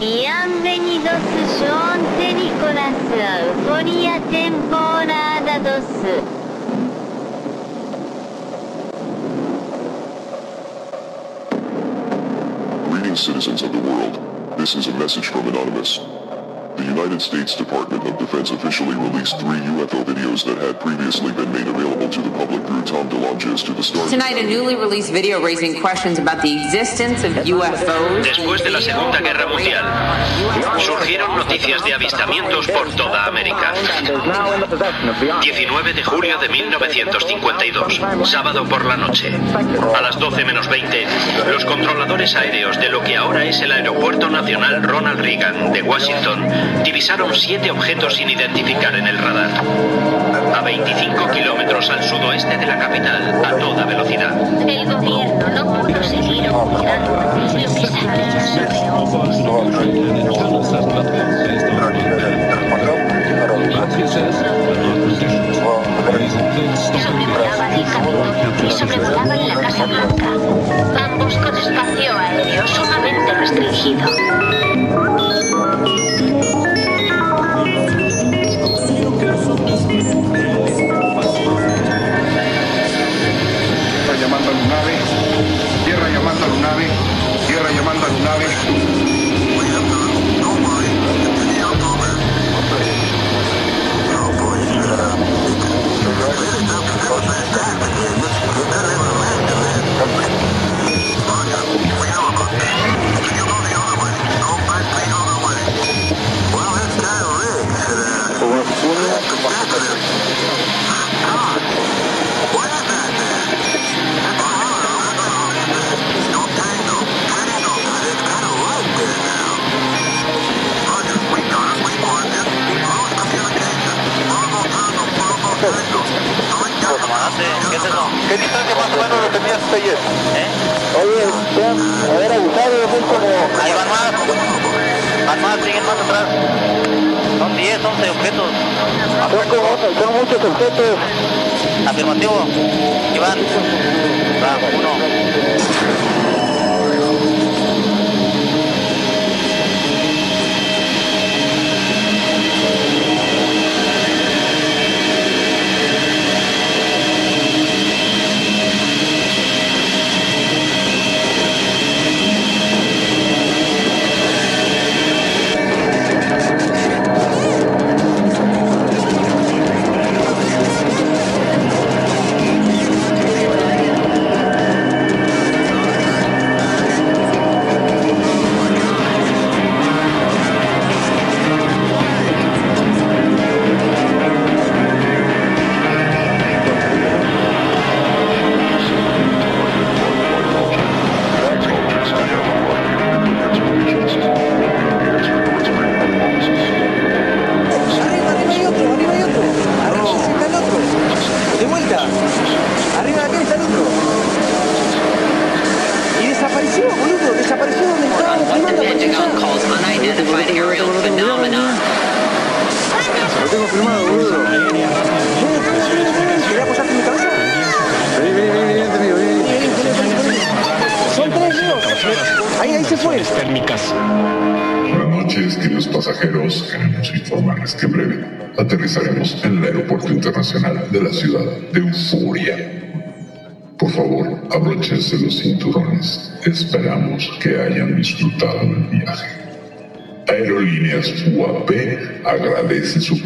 イアン・ベニドス・ショーン・テニコラス・アウフォリア・テンポーラーダドス。citizens of the world. This is a message from Anonymous. The United States Department of Defense officially released three UFO videos that had previously been made available to the public through Tom DeLonges to the Star. Tonight, a newly released video raising questions about the existence of UFOs. Después de la Segunda Guerra Mundial, surgieron noticias de avistamientos por toda América. 19 de julio de 1952, sábado por la noche. A las 12 menos 20, los controladores aéreos de lo que ahora es el Aeropuerto Nacional Ronald Reagan de Washington divisaron siete objetos sin identificar en el radar. A 25 kilómetros al sudoeste de la capital, a toda velocidad. El gobierno no pudo seguir ocultando lo que Sobrevolaban el Capitolio y sobrevolaban la Casa Blanca, ambos con espacio aéreo sumamente restringido. Tierra llamando a Lunave, tierra llamando a Lunave, tierra llamando a Lunave. ¿Qué es eso? ¿Qué distancia más o menos lo tenías ayer? ¿Eh? Oye, Juan, haber abusado muy como... Ahí van más. Van más, siguen más atrás. Son 10, 11 objetos. Son, como, son muchos objetos. Afirmativo. Iván. Va, uno. De Euforia. Por favor, abróchense los cinturones. Esperamos que hayan disfrutado del viaje. Aerolíneas UAP agradece su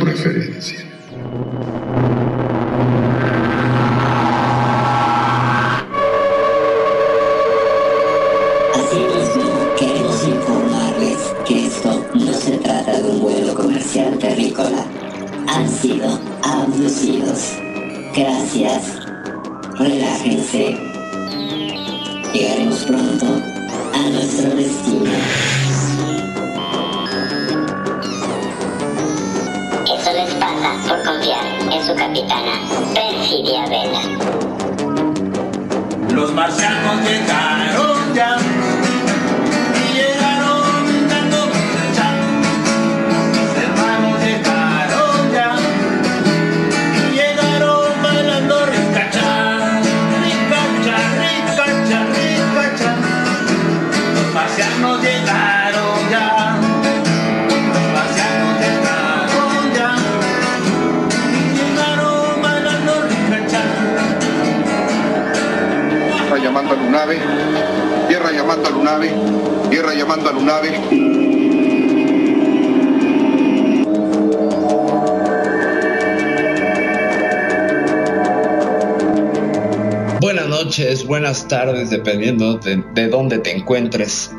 de, de, dónde te encuentres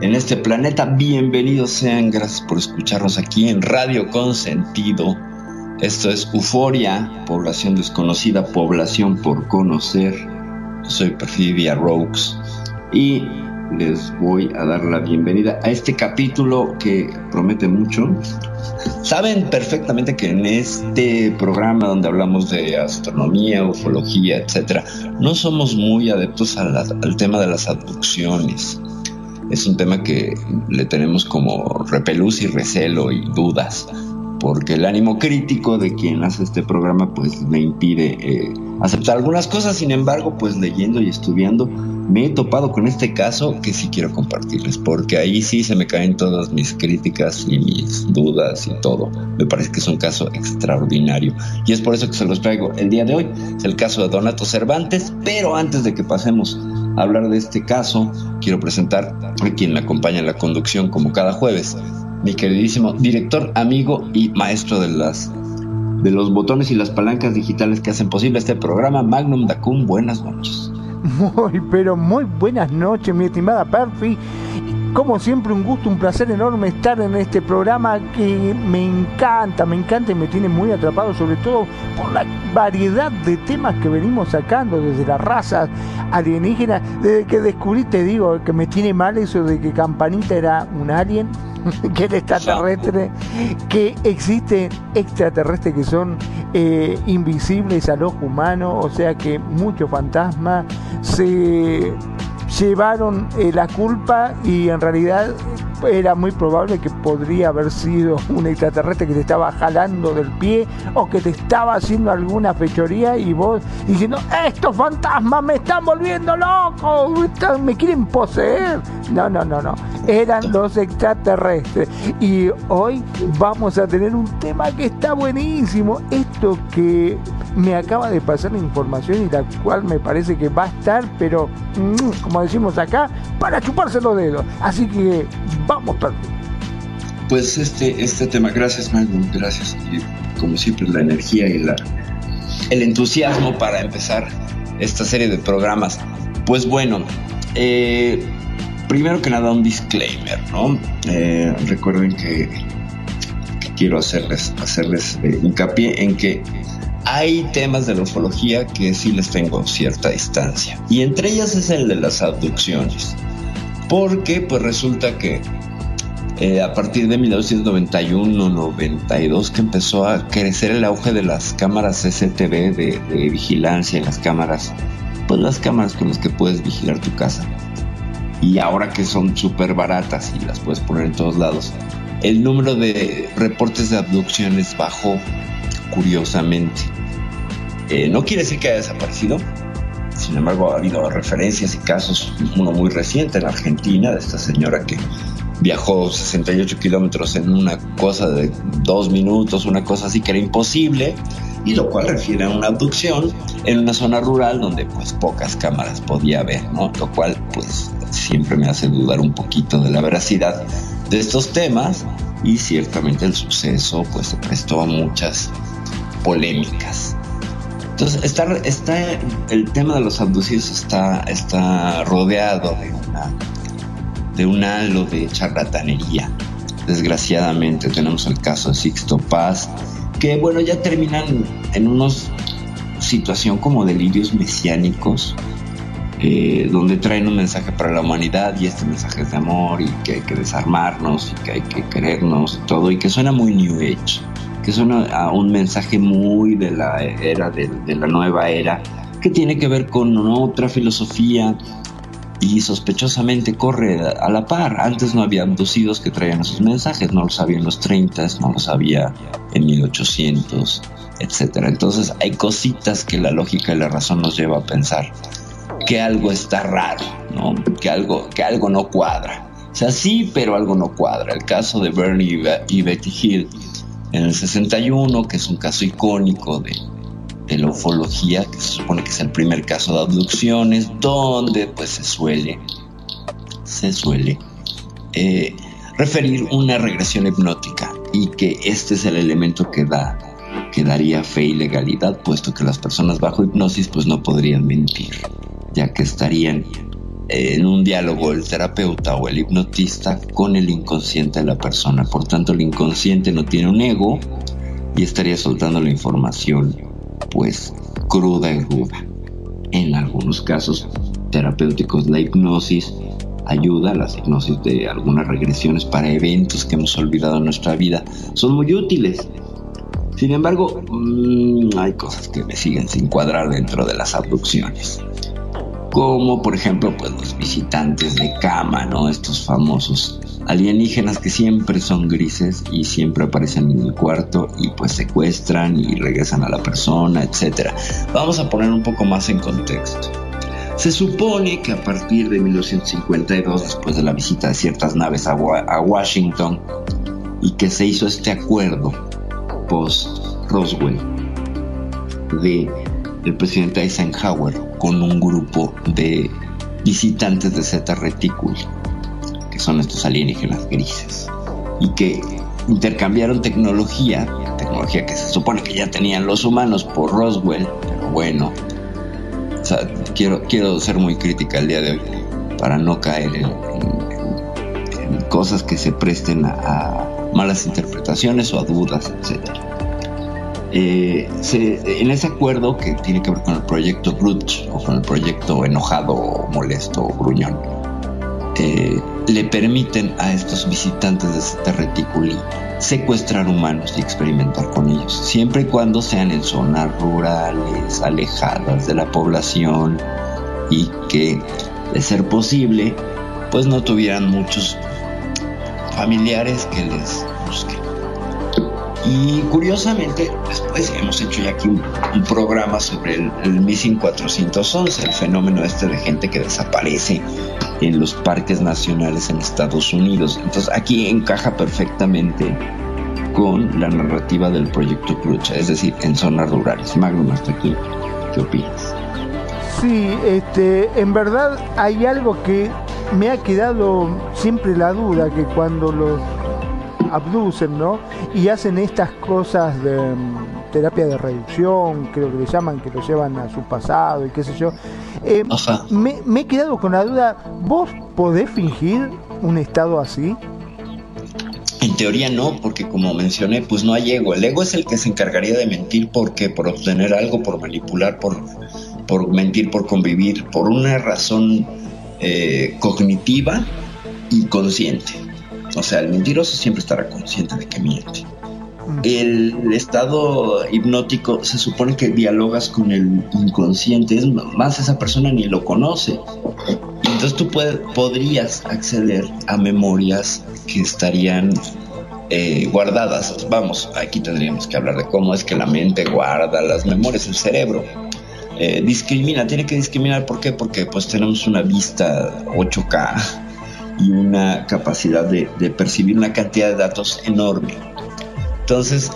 en este planeta. Bienvenidos sean, gracias por escucharnos aquí en Radio Consentido. Esto es Euforia, población desconocida, población por conocer. Soy Perfidia Rogues y les voy a dar la bienvenida a este capítulo que promete mucho. Saben perfectamente que en este programa donde hablamos de astronomía, ufología, etcétera, no somos muy adeptos al tema de las abducciones. Es un tema que le tenemos como repelús y recelo y dudas, porque el ánimo crítico de quien hace este programa pues me impide eh, aceptar algunas cosas. Sin embargo, pues leyendo y estudiando me he topado con este caso que sí quiero compartirles, porque ahí sí se me caen todas mis críticas y mis dudas y todo. Me parece que es un caso extraordinario y es por eso que se los traigo el día de hoy. Es el caso de Donato Cervantes, pero antes de que pasemos a hablar de este caso, quiero presentar a quien me acompaña en la conducción como cada jueves, mi queridísimo director, amigo y maestro de las de los botones y las palancas digitales que hacen posible este programa, Magnum Dacun. Buenas noches. Muy, pero muy buenas noches, mi estimada Perfi. Como siempre, un gusto, un placer enorme estar en este programa que me encanta, me encanta y me tiene muy atrapado, sobre todo por la variedad de temas que venimos sacando, desde las razas alienígenas, desde que descubrí, te digo, que me tiene mal eso de que Campanita era un alien que es extraterrestre, que existen extraterrestres que son eh, invisibles al ojo humano, o sea que muchos fantasmas se llevaron eh, la culpa y en realidad era muy probable que podría haber sido un extraterrestre que te estaba jalando del pie o que te estaba haciendo alguna fechoría y vos diciendo, estos fantasmas me están volviendo loco, me quieren poseer. No, no, no, no. Eran los extraterrestres. Y hoy vamos a tener un tema que está buenísimo. Esto que me acaba de pasar la información y la cual me parece que va a estar, pero mm, como decimos acá, para chuparse los dedos. Así que vamos, Pedro. Pues este, este tema, gracias Magnum, gracias. Y como siempre, la energía y la, el entusiasmo para empezar esta serie de programas. Pues bueno, eh, primero que nada un disclaimer, ¿no? Eh, recuerden que, que, quiero hacerles, hacerles eh, hincapié en que hay temas de la ufología que sí les tengo cierta distancia. Y entre ellas es el de las abducciones. Porque pues resulta que eh, a partir de 1991-92 que empezó a crecer el auge de las cámaras CCTV de, vigilancia, las cámaras, pues las cámaras con las que puedes vigilar tu casa. Y ahora que son súper baratas y las puedes poner en todos lados, el número de reportes de abducciones bajó curiosamente. Eh, no quiere decir que haya desaparecido, sin embargo ha habido referencias y casos, uno muy reciente en Argentina, de esta señora que viajó 68 kilómetros en una cosa de dos minutos, una cosa así que era imposible, y lo cual refiere a una abducción en una zona rural donde pues pocas cámaras podía ver, ¿no? Lo cual pues siempre me hace dudar un poquito de la veracidad de estos temas y ciertamente el suceso pues se prestó a muchas polémicas. Entonces, está, el tema de los abducidos está, está rodeado de, una, de un halo de charlatanería. Desgraciadamente tenemos el caso de Sixto Paz, que bueno, ya terminan en una situación como delirios mesiánicos, eh, donde traen un mensaje para la humanidad y este mensaje es de amor y que hay que desarmarnos y que hay que querernos y todo, y que suena muy New Age que a un mensaje muy de la era, de, de, la nueva era, que tiene que ver con otra filosofía y sospechosamente corre a la par. Antes no había abducidos que traían esos mensajes, no los había en los 30, no los había en 1800, etc. Entonces hay cositas que la lógica y la razón nos lleva a pensar que algo está raro, ¿no? que, algo, que algo no cuadra. O sea, sí, pero algo no cuadra. El caso de Bernie y Betty Hill en el 61, que es un caso icónico de, de la ufología, que se supone que es el primer caso de abducciones, donde pues se suele, se suele eh, referir una regresión hipnótica y que este es el elemento que que daría fe y legalidad, puesto que las personas bajo hipnosis pues no podrían mentir, ya que estarían en un diálogo el terapeuta o el hipnotista con el inconsciente de la persona. Por tanto, el inconsciente no tiene un ego y estaría soltando la información pues cruda y ruda. En algunos casos terapéuticos la hipnosis ayuda, las hipnosis de algunas regresiones para eventos que hemos olvidado en nuestra vida son muy útiles. Sin embargo, mmm, hay cosas que me siguen sin cuadrar dentro de las abducciones. Como por ejemplo, pues los visitantes de cama, ¿no? Estos famosos alienígenas que siempre son grises y siempre aparecen en el cuarto y pues secuestran y regresan a la persona, etc. Vamos a poner un poco más en contexto. Se supone que a partir de 1952, después de la visita de ciertas naves a, Washington, y que se hizo este acuerdo post Roswell de el presidente Eisenhower con un grupo de visitantes de Zeta Reticuli, que son estos alienígenas grises, y que intercambiaron tecnología, tecnología que se supone que ya tenían los humanos por Roswell, pero bueno, quiero, quiero ser muy crítica el día de hoy para no caer en, cosas que se presten a, a, malas interpretaciones o a dudas, etc. Eh, en ese acuerdo que tiene que ver con el proyecto Grudge o con el proyecto enojado molesto gruñón, eh, le permiten a estos visitantes de este reticuli secuestrar humanos y experimentar con ellos, siempre y cuando sean en zonas rurales, alejadas de la población y que, de ser posible, pues no tuvieran muchos familiares que les busquen. Y curiosamente, después hemos hecho ya aquí un, programa sobre el, el, Missing 411, el fenómeno este de gente que desaparece en los parques nacionales en Estados Unidos. Entonces aquí encaja perfectamente con la narrativa del proyecto Crucha, es decir, en zonas rurales. Magnum, hasta aquí, ¿qué opinas? Sí, este, en verdad hay algo que me ha quedado siempre la duda, que cuando los abducen, ¿no? Y hacen estas cosas de um, terapia de reducción, creo que le llaman, que lo llevan a su pasado y qué sé yo. Eh, me, me, he quedado con la duda, ¿vos podés fingir un estado así? En teoría no, porque como mencioné, pues no hay ego. El ego es el que se encargaría de mentir porque por obtener algo, por manipular, por, por mentir, por convivir, por una razón eh, cognitiva y consciente. O sea, el mentiroso siempre estará consciente de que miente. El estado hipnótico se supone que dialogas con el inconsciente, es más esa persona ni lo conoce. Entonces tú puede, podrías acceder a memorias que estarían eh, guardadas. Vamos, aquí tendríamos que hablar de cómo es que la mente guarda las memorias, el cerebro. Eh, discrimina, tiene que discriminar, ¿por qué? Porque pues tenemos una vista 8K y una capacidad de, percibir una cantidad de datos enorme. Entonces,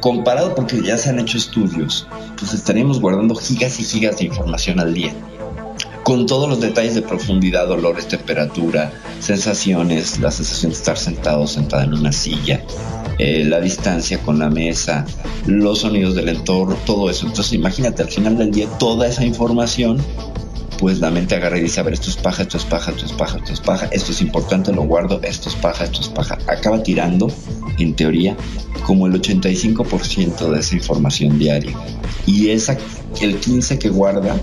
comparado porque ya se han hecho estudios, pues estaríamos guardando gigas y gigas de información al día. Con todos los detalles de profundidad, olores, temperatura, sensaciones, la sensación de estar sentado, sentada en una silla, eh, la distancia con la mesa, los sonidos del entorno, todo eso. Entonces imagínate al final del día toda esa información pues la mente agarra y dice, a ver, esto es paja, esto es paja, esto es paja, esto es paja, esto es importante, lo guardo, esto es paja, esto es paja. Acaba tirando, en teoría, como el 85% de esa información diaria. Y esa, el 15% que guarda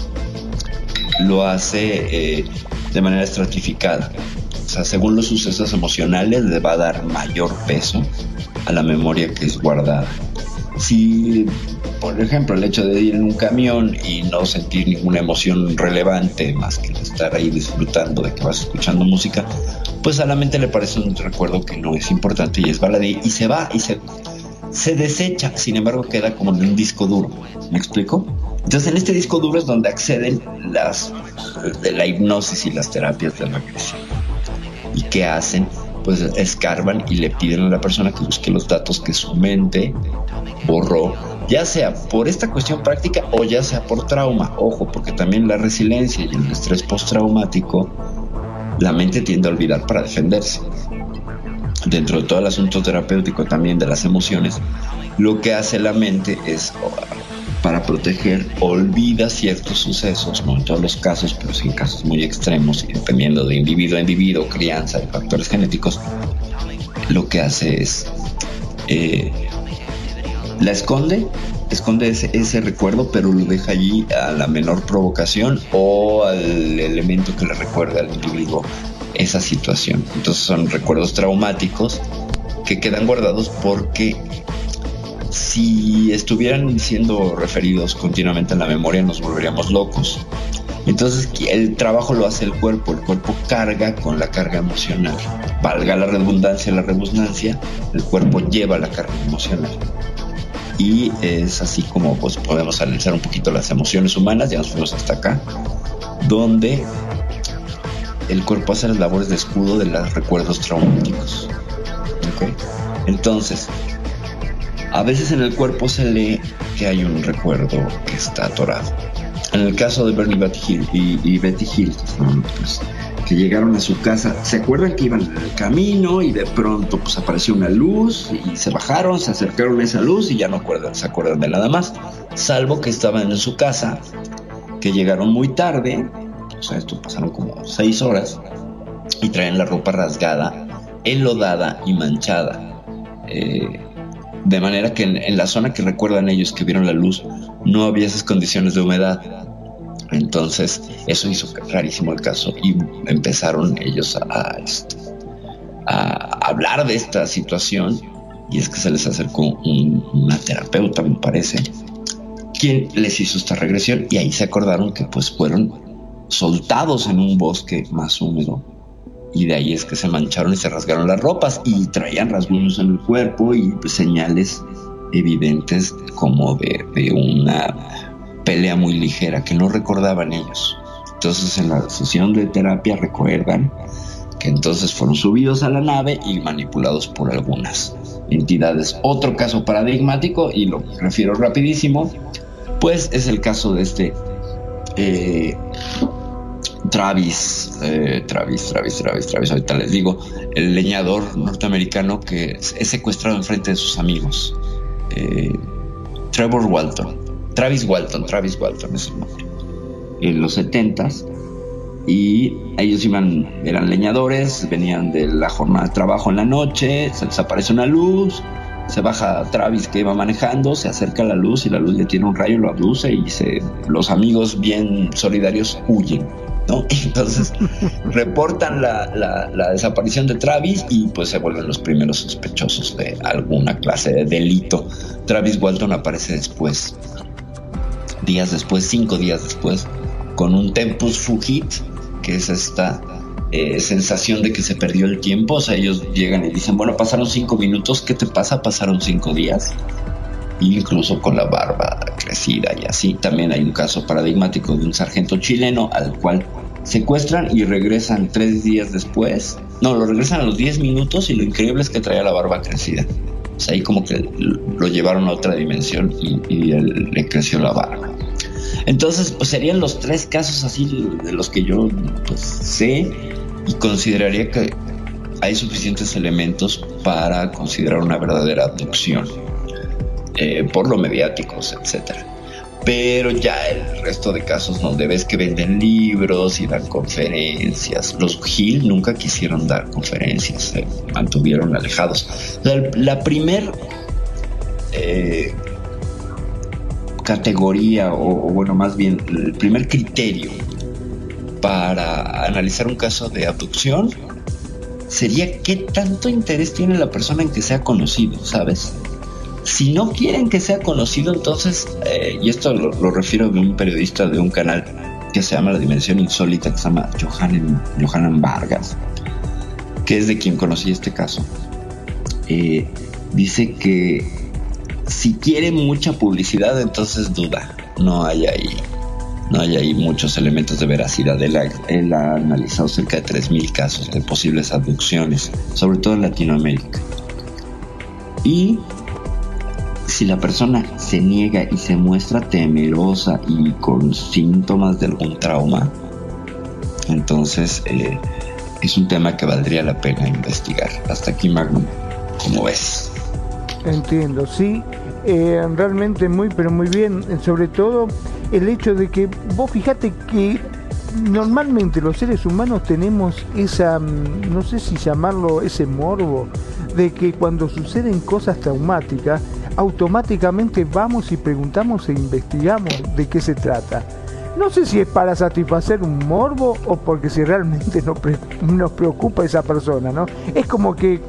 lo hace eh, de manera estratificada. O sea, según los sucesos emocionales le va a dar mayor peso a la memoria que es guardada. Si por ejemplo, el hecho de ir en un camión y no sentir ninguna emoción relevante más que estar ahí disfrutando de que vas escuchando música, pues a la mente le parece un recuerdo que no es importante y es baladí y se va y se, se desecha, sin embargo queda como en un disco duro. ¿Me explico? Entonces en este disco duro es donde acceden las de la hipnosis y las terapias de regresión. ¿Y qué hacen? Pues escarban y le piden a la persona que busque los datos que su mente borró ya sea por esta cuestión práctica o ya sea por trauma. Ojo, porque también la resiliencia y el estrés postraumático, la mente tiende a olvidar para defenderse. Dentro de todo el asunto terapéutico también de las emociones, lo que hace la mente es para proteger, olvida ciertos sucesos, no en todos los casos, pero sí en casos muy extremos, dependiendo de individuo a individuo, crianza, de factores genéticos, lo que hace es eh, la esconde, esconde ese, ese, recuerdo, pero lo deja allí a la menor provocación o al elemento que le recuerde al individuo esa situación. Entonces son recuerdos traumáticos que quedan guardados porque si estuvieran siendo referidos continuamente en la memoria nos volveríamos locos. Entonces el trabajo lo hace el cuerpo, el cuerpo carga con la carga emocional. Valga la redundancia, la redundancia, el cuerpo lleva la carga emocional. Y es así como pues, podemos analizar un poquito las emociones humanas, ya nos fuimos hasta acá, donde el cuerpo hace las labores de escudo de los recuerdos traumáticos. Entonces, a veces en el cuerpo se lee que hay un recuerdo que está atorado. En el caso de Bernie y, Betty Hill, pues, que llegaron a su casa, ¿se acuerdan que iban en el camino y de pronto pues apareció una luz y se bajaron, se acercaron a esa luz y ya no acuerdan, se acuerdan de nada más, salvo que estaban en su casa, que llegaron muy tarde, o sea, esto pasaron como seis horas y traen la ropa rasgada, enlodada y manchada. Eh, de manera que en, la zona que recuerdan ellos que vieron la luz no había esas condiciones de humedad. Entonces eso hizo rarísimo el caso y empezaron ellos a, este, a, hablar de esta situación y es que se les acercó una terapeuta, me parece, quien les hizo esta regresión y ahí se acordaron que pues fueron soltados en un bosque más húmedo. Y de ahí es que se mancharon y se rasgaron las ropas y traían rasguños en el cuerpo y pues, señales evidentes como de, de una pelea muy ligera que no recordaban ellos. Entonces en la sesión de terapia recuerdan que entonces fueron subidos a la nave y manipulados por algunas entidades. Otro caso paradigmático, y lo refiero rapidísimo, pues es el caso de este eh, Travis, eh, Travis, Travis, Travis, Travis, ahorita les digo, el leñador norteamericano que es secuestrado en frente de sus amigos. Eh, Trevor Walton, Travis Walton, Travis Walton es el nombre. En los 70 y ellos iban, eran leñadores, venían de la jornada de trabajo en la noche, se les aparece una luz, se baja Travis que iba manejando, se acerca a la luz y la luz le tiene un rayo, lo abduce y los amigos bien solidarios huyen. ¿No? Entonces reportan la, desaparición de Travis y pues se vuelven los primeros sospechosos de alguna clase de delito. Travis Walton aparece después, días después, cinco días después, con un tempus fugit, que es esta eh, sensación de que se perdió el tiempo. O sea, ellos llegan y dicen, bueno, pasaron cinco minutos, ¿qué te pasa? Pasaron cinco días. Incluso con la barba crecida y así. También hay un caso paradigmático de un sargento chileno al cual secuestran y regresan tres días después. No, lo regresan a los diez minutos y lo increíble es que traía la barba crecida. O sea, ahí como que lo llevaron a otra dimensión y, le creció la barba. Entonces, pues serían los tres casos así de los que yo pues, sé y consideraría que hay suficientes elementos para considerar una verdadera abducción, eh, por lo mediáticos, etcétera. Pero ya el resto de casos donde ves que venden libros y dan conferencias, los Gil nunca quisieron dar conferencias, se mantuvieron alejados. La, la primer eh, categoría, o, bueno, más bien, el primer criterio para analizar un caso de abducción sería qué tanto interés tiene la persona en que sea conocido, ¿sabes? Si no quieren que sea conocido, entonces, eh, y esto lo, refiero de un periodista de un canal que se llama La Dimensión Insólita, que se llama Johanan, Vargas, que es de quien conocí este caso, eh, dice que si quiere mucha publicidad, entonces duda, no hay ahí no hay ahí muchos elementos de veracidad. Él ha, analizado cerca de 3.000 casos de posibles abducciones, sobre todo en Latinoamérica. Y si la persona se niega y se muestra temerosa y con síntomas de algún trauma, entonces eh, es un tema que valdría la pena investigar. Hasta aquí, Magnum, como ves. Entiendo, sí, eh, realmente muy, pero muy bien, sobre todo el hecho de que vos fíjate que normalmente los seres humanos tenemos esa, mm, no sé si llamarlo ese morbo, de que cuando suceden cosas traumáticas, automáticamente vamos y preguntamos e investigamos de qué se trata. No sé si es para satisfacer un morbo o porque si realmente nos, pre- nos preocupa esa persona, ¿no? Es como que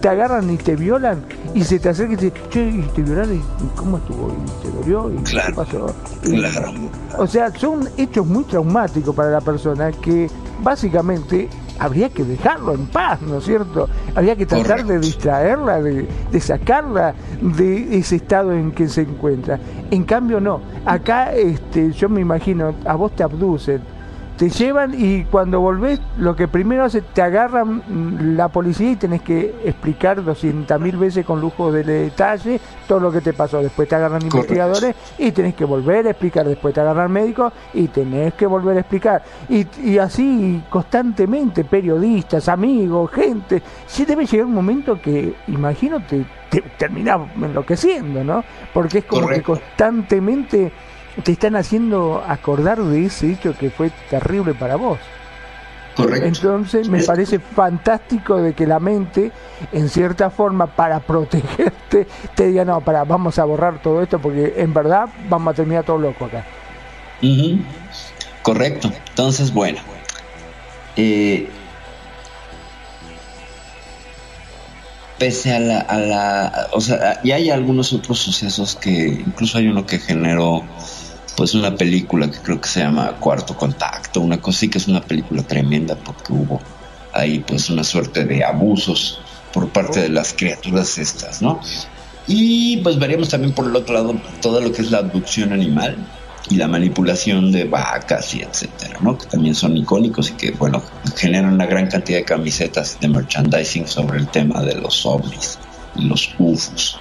te agarran y te violan y se te acerca y te dice, che, y te violaron y cómo estuvo, y te dolió y qué pasó. Y- Claro. o sea, son hechos muy traumáticos para la persona que básicamente habría que dejarlo en paz, ¿no es cierto? Habría que tratar de distraerla, de, de sacarla de ese estado en que se encuentra. En cambio, no. Acá, este, yo me imagino, a vos te abducen, te llevan y cuando volvés, lo que primero hace, te agarran mm, la policía y tenés que explicar 200 mil veces con lujo de detalle todo lo que te pasó. Después te agarran Correcto. investigadores y tenés que volver a explicar. Después te agarran médicos y tenés que volver a explicar. Y, y así constantemente, periodistas, amigos, gente. Sí debe llegar un momento que, imagino, te, te terminás enloqueciendo, ¿no? Porque es como Correcto. que constantemente te están haciendo acordar de ese hecho que fue terrible para vos. Correcto. Entonces me parece fantástico de que la mente, en cierta forma, para protegerte, te diga, no, para, vamos a borrar todo esto porque en verdad vamos a terminar todo loco acá. Ujú. Correcto. Entonces, bueno. eh, pese a la, a la. O sea, y hay algunos otros sucesos que. Incluso hay uno que generó. Pues una película que creo que se llama Cuarto Contacto, una cosa que es una película tremenda porque hubo ahí pues una suerte de abusos por parte de las criaturas estas, ¿no? Y pues veríamos también por el otro lado todo lo que es la abducción animal y la manipulación de vacas y etcétera, ¿no? Que también son icónicos y que, bueno, generan una gran cantidad de camisetas de merchandising sobre el tema de los ovnis y los UFOs.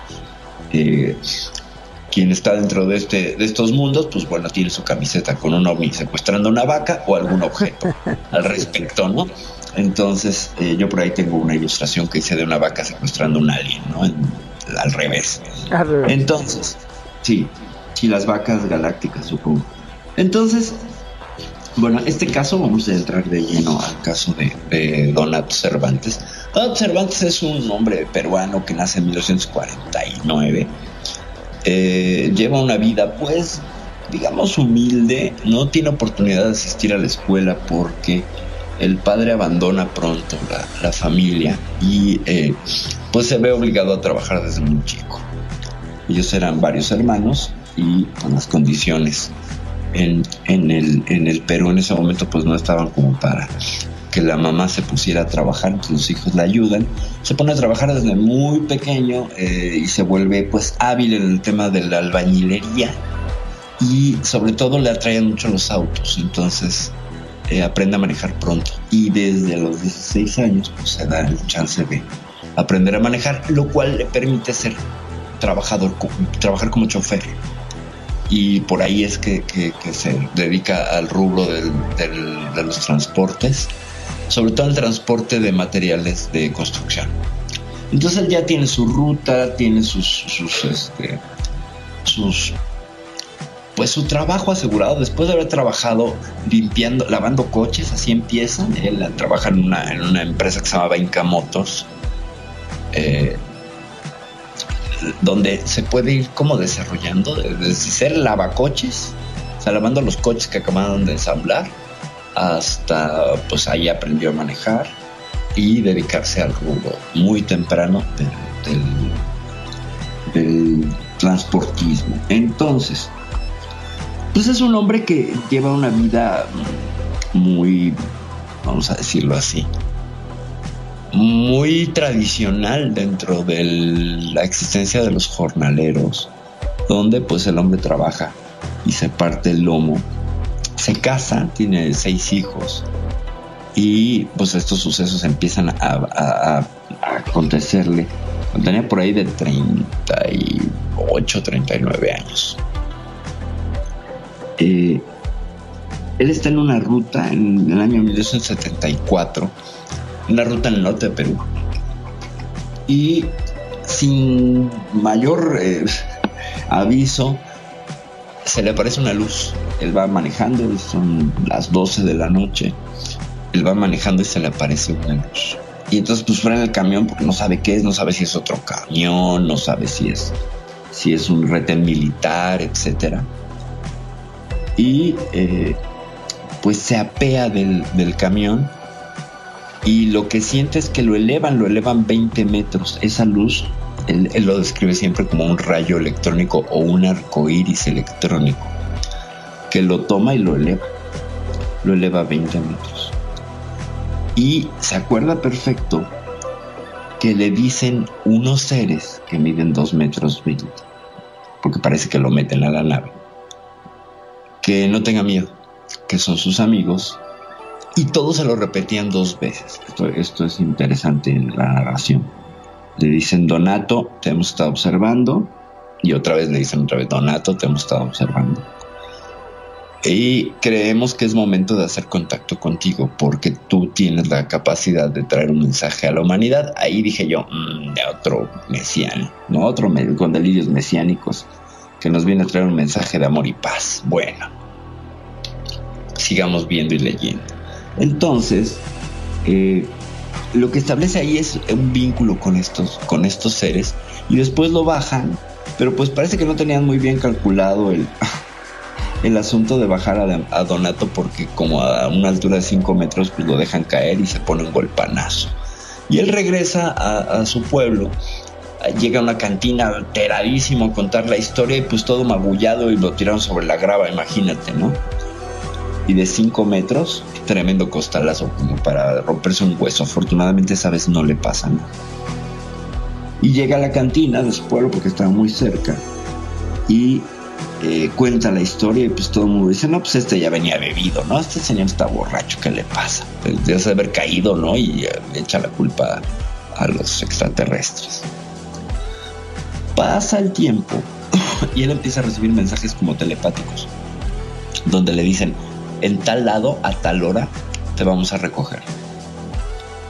Eh, quien está dentro de este de estos mundos, pues bueno, tiene su camiseta con un ovni secuestrando una vaca o algún objeto al respecto, ¿no? Entonces, eh, yo por ahí tengo una ilustración que hice de una vaca secuestrando un alien, ¿no? En- al revés. Al revés. Entonces, sí, sí, las vacas galácticas, supongo. Entonces, bueno, este caso vamos a entrar de lleno al caso de, de Donato Cervantes. Donato Cervantes es un hombre peruano que nace en 1949. Eh, lleva una vida, pues, digamos, humilde. No tiene oportunidad de asistir a la escuela porque el padre abandona pronto la, familia y eh, pues se ve obligado a trabajar desde muy chico. Ellos eran varios hermanos y con las condiciones en, en, el, en el Perú en ese momento pues no estaban como para que la mamá se pusiera a trabajar, entonces los hijos la ayudan, se pone a trabajar desde muy pequeño eh, y se vuelve pues hábil en el tema de la albañilería. Y sobre todo le atraen mucho los autos, entonces eh, aprende a manejar pronto. Y desde los 16 años pues se da el chance de aprender a manejar, lo cual le permite ser trabajador, trabajar como chofer. Y por ahí es que, que- que se dedica al rubro de los transportes, sobre todo el transporte de materiales de construcción. Entonces él ya tiene su ruta, tiene sus, sus, este, sus, pues su trabajo asegurado después de haber trabajado limpiando, lavando coches, así empieza. Él trabaja en una, en una empresa que se llama Inca Motors. eh, donde se puede ir como desarrollando, desde ser lavacoches, o sea, lavando los coches que acababan de ensamblar, hasta pues ahí aprendió a manejar y dedicarse al rubro muy temprano del, del- del transportismo. Entonces, pues es un hombre que lleva una vida muy, vamos a decirlo así, muy tradicional dentro de la existencia de los jornaleros, donde pues el hombre trabaja y se parte el lomo, se casa, tiene seis hijos Y pues estos sucesos empiezan a, acontecerle. Tenía por ahí de 38, 39 años. Eh, él está en una ruta en el año 1974, una ruta en el norte de Perú. Y sin mayor eh, aviso, se le aparece una luz. Él va manejando, son las 12 de la noche. Él va manejando y se le aparece una luz. Y entonces pues frena el camión porque no sabe qué es, no sabe si es otro camión, no sabe si es, si es un retén militar, etcétera. Y eh, pues se apea del, del camión y lo que siente es que lo elevan, lo elevan 20 metros. Esa luz, él, lo describe siempre como un rayo electrónico o un arco iris electrónico, que lo toma y lo eleva, lo eleva a 20 metros. Y se acuerda perfecto que le dicen unos seres que miden 2 metros 20, porque parece que lo meten a la nave, que no tenga miedo, que son sus amigos y todos se lo repetían dos veces. Esto es interesante en la narración. Le dicen Donato, te hemos estado observando. Y otra vez le dicen otra vez Donato, te hemos estado observando. Y creemos que es momento de hacer contacto contigo porque tú tienes la capacidad de traer un mensaje a la humanidad. Ahí dije yo, "Mm, de otro mesiano, no otro con delirios mesiánicos que nos viene a traer un mensaje de amor y paz. Bueno, sigamos viendo y leyendo. Entonces, eh, lo que establece ahí es un vínculo con estos, con estos seres y después lo bajan, pero pues parece que no tenían muy bien calculado el, el asunto de bajar a, Donato porque como a una altura de 5 metros pues lo dejan caer y se pone un golpanazo. Y él regresa a, a su pueblo, llega a una cantina alteradísimo a contar la historia y pues todo magullado y lo tiraron sobre la grava, imagínate, ¿no? Y de 5 metros, tremendo costalazo como para romperse un hueso. Afortunadamente esa vez no le pasa nada. Y llega a la cantina de su pueblo porque estaba muy cerca y eh, cuenta la historia y pues todo el mundo dice, no, pues este ya venía bebido, ¿no? Este señor está borracho, ¿qué le pasa? Pues, Debe haber caído, ¿no? Y eh, le echa la culpa a los extraterrestres. Pasa el tiempo y él empieza a recibir mensajes como telepáticos, donde le dicen, en tal lado, a tal hora, te vamos a recoger.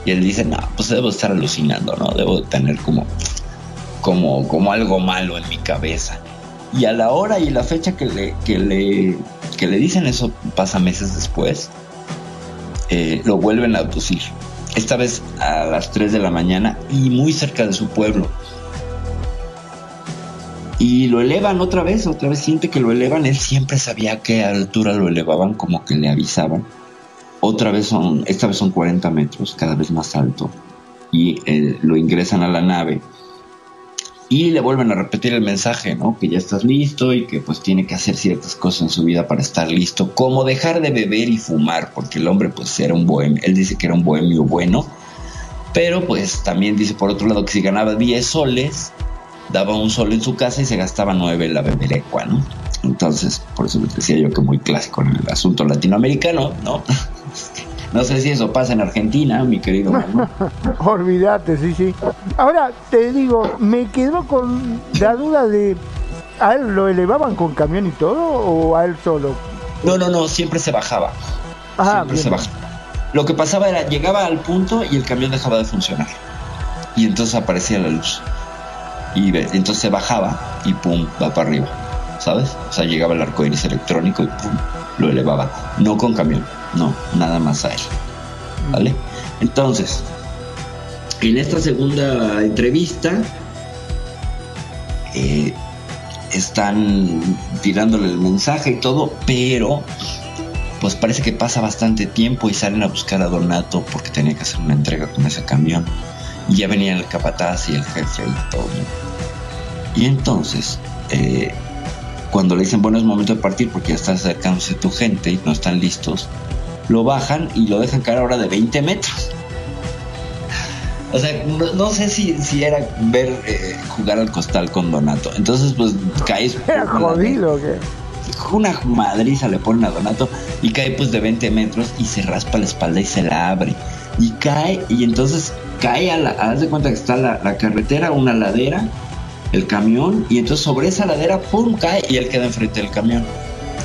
Y él dice, no, pues debo estar alucinando, ¿no? Debo de tener como, como, como algo malo en mi cabeza. Y a la hora y la fecha que le, que le, que le dicen eso pasa meses después, eh, lo vuelven a abducir. Esta vez a las 3 de la mañana y muy cerca de su pueblo. Y lo elevan otra vez, otra vez siente que lo elevan. Él siempre sabía a qué altura lo elevaban, como que le avisaban. Otra vez son, esta vez son 40 metros, cada vez más alto. Y eh, lo ingresan a la nave. Y le vuelven a repetir el mensaje, ¿no? Que ya estás listo y que pues tiene que hacer ciertas cosas en su vida para estar listo. Como dejar de beber y fumar, porque el hombre pues era un bohemio. Él dice que era un bohemio bueno. Pero pues también dice por otro lado que si ganaba 10 soles, daba un sol en su casa y se gastaba nueve en la beberecua, ¿no? Entonces, por eso les decía yo que muy clásico en el asunto latinoamericano, ¿no? No sé si eso pasa en Argentina, mi querido. Olvídate, sí, sí. Ahora te digo, me quedó con la duda de. ¿A él lo elevaban con camión y todo o a él solo? No, no, no, siempre se bajaba. Ah, siempre bien. se bajaba. Lo que pasaba era, llegaba al punto y el camión dejaba de funcionar. Y entonces aparecía la luz. Y entonces bajaba y pum, va para arriba. ¿Sabes? O sea, llegaba el arco iris electrónico y pum, lo elevaba. No con camión, no, nada más a él. ¿Vale? Entonces, en esta segunda entrevista, eh, están tirándole el mensaje y todo, pero pues parece que pasa bastante tiempo y salen a buscar a Donato porque tenía que hacer una entrega con ese camión. Y ya venían el capataz y el jefe y todo. Y entonces, eh, cuando le dicen, bueno, es momento de partir porque ya está acercándose tu gente y no están listos, lo bajan y lo dejan caer ahora de 20 metros. O sea, no, no sé si, si era ver eh, jugar al costal con Donato. Entonces, pues caes. Era jodido, ¿o ¿qué? una madriza le ponen a Donato y cae pues de 20 metros y se raspa la espalda y se la abre. Y cae, y entonces cae a la, haz de cuenta que está la, la carretera, una ladera, el camión, y entonces sobre esa ladera, pum, cae y él queda enfrente del camión.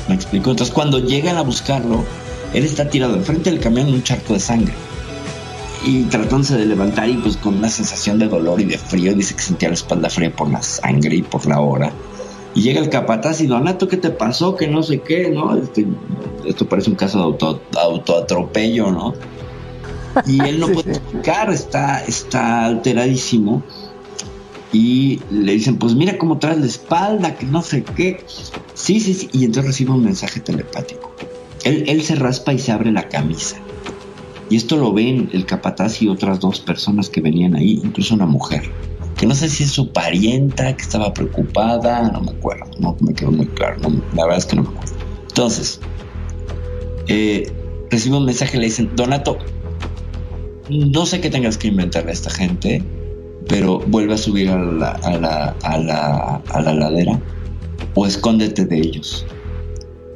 ¿Me explico? Entonces cuando llegan a buscarlo, él está tirado enfrente del camión en un charco de sangre. Y tratándose de levantar y pues con una sensación de dolor y de frío, dice que sentía la espalda fría por la sangre y por la hora. Y llega el capataz y Donato, ¿qué te pasó? Que no sé qué, ¿no? Este, esto parece un caso de auto, autoatropello, ¿no? Y él no puede explicar, está, está alteradísimo. Y le dicen, pues mira cómo traes la espalda, que no sé qué. Sí, sí, sí. Y entonces recibe un mensaje telepático. Él, él se raspa y se abre la camisa. Y esto lo ven el capataz y otras dos personas que venían ahí, incluso una mujer, que no sé si es su parienta, que estaba preocupada, no me acuerdo, no me quedó muy claro, la verdad es que no me acuerdo. Entonces, eh, recibe un mensaje, le dicen, Donato, no sé qué tengas que inventarle a esta gente, pero vuelve a subir a la, ladera o escóndete de ellos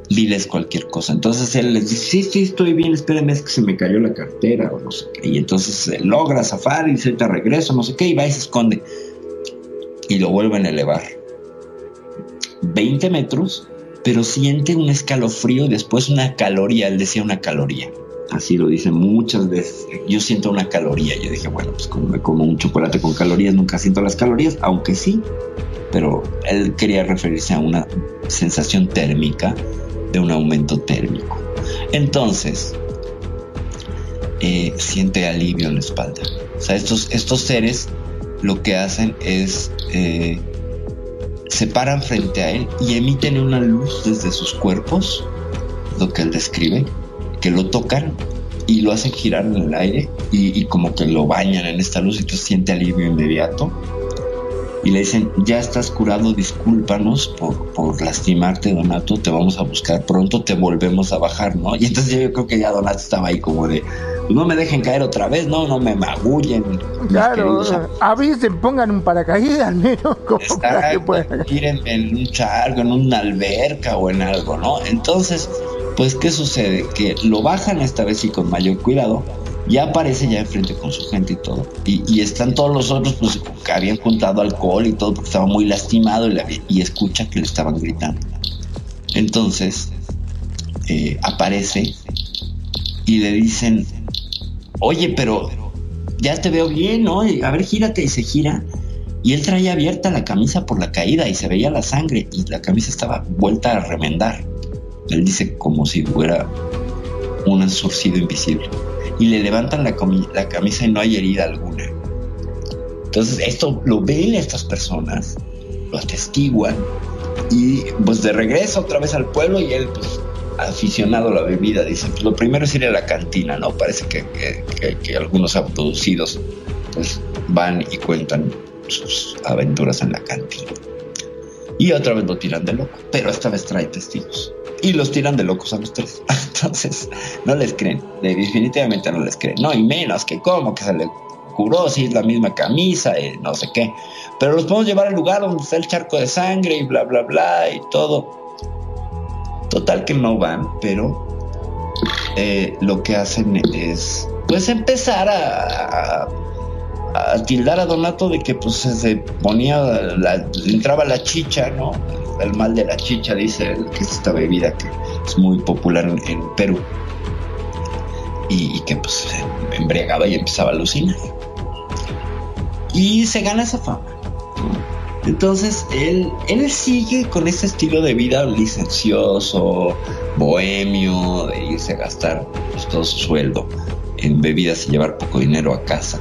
diles cualquier cosa. Entonces él les dice, sí, sí, estoy bien, espérenme, es que se me cayó la cartera o no sé qué. Y entonces eh, logra zafar y dice, te regreso, no sé qué, y va y se esconde. Y lo vuelven a elevar. 20 metros, pero siente un escalofrío y después una caloría, él decía una caloría. Así lo dice muchas veces. Yo siento una caloría. Yo dije, bueno, pues como me como un chocolate con calorías, nunca siento las calorías, aunque sí. Pero él quería referirse a una sensación térmica de un aumento térmico. Entonces, eh, siente alivio en la espalda. O sea, estos, estos seres lo que hacen es eh, se paran frente a él y emiten una luz desde sus cuerpos, lo que él describe, que lo tocan y lo hacen girar en el aire y, y como que lo bañan en esta luz y tú siente alivio inmediato y le dicen, ya estás curado, discúlpanos por, por lastimarte, Donato, te vamos a buscar pronto, te volvemos a bajar, ¿no? Y entonces yo creo que ya Donato estaba ahí como de, pues no me dejen caer otra vez, no, no me magullen. Claro, avisen, pongan un paracaídas al menos, como para que puedan. En, en un charco, en una alberca o en algo, ¿no? Entonces, pues, ¿qué sucede? Que lo bajan esta vez y con mayor cuidado ya aparece ya enfrente con su gente y todo. Y, están todos los otros, pues que habían juntado alcohol y todo, porque estaba muy lastimado y, escucha que le estaban gritando. Entonces, eh, aparece y le dicen, oye, pero ya te veo bien, ¿no? A ver, gírate y se gira. Y él traía abierta la camisa por la caída y se veía la sangre y la camisa estaba vuelta a remendar. Él dice como si fuera un surcido invisible y le levantan la, camisa y no hay herida alguna. Entonces esto lo ven estas personas, lo atestiguan y pues de regreso otra vez al pueblo y él pues aficionado a la bebida dice pues lo primero es ir a la cantina, ¿no? Parece que, que, que algunos abducidos pues van y cuentan sus aventuras en la cantina. Y otra vez lo tiran de loco, pero esta vez trae testigos y los tiran de locos a los tres. Entonces, no les creen, definitivamente no les creen. No, y menos que cómo, que se le curó si es la misma camisa y no sé qué. Pero los podemos llevar al lugar donde está el charco de sangre y bla, bla, bla y todo. Total que no van, pero eh, lo que hacen es, pues, empezar a, tildar a Donato de que, pues, se ponía, la, entraba la chicha, ¿no? el mal de la chicha, dice que es esta bebida que es muy popular en, Perú y, que pues embriagaba y empezaba a alucinar. Y se gana esa fama. Entonces él, él sigue con ese estilo de vida licencioso, bohemio, de irse a gastar pues, todo su sueldo en bebidas y llevar poco dinero a casa.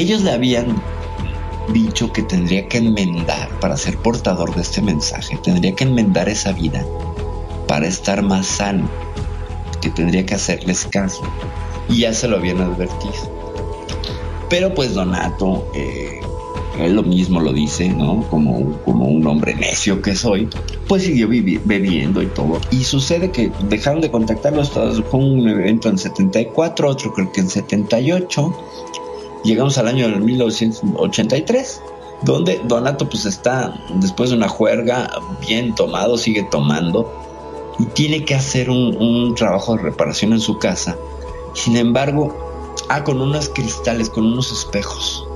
Ellos le habían dicho que tendría que enmendar para ser portador de este mensaje, tendría que enmendar esa vida para estar más sano, que tendría que hacerles caso. Y ya se lo habían advertido. Pero pues Donato, eh, él lo mismo lo dice, ¿no? Como, como un hombre necio que soy, pues siguió bebiendo y todo. Y sucede que dejaron de contactarlos todos. Fue un evento en 74, otro creo que en 78 Llegamos al año de 1983 donde Donato pues está después de una juerga bien tomado, sigue tomando y tiene que hacer un, trabajo de reparación en su casa. Sin embargo, ah, con unos cristales, con unos espejos.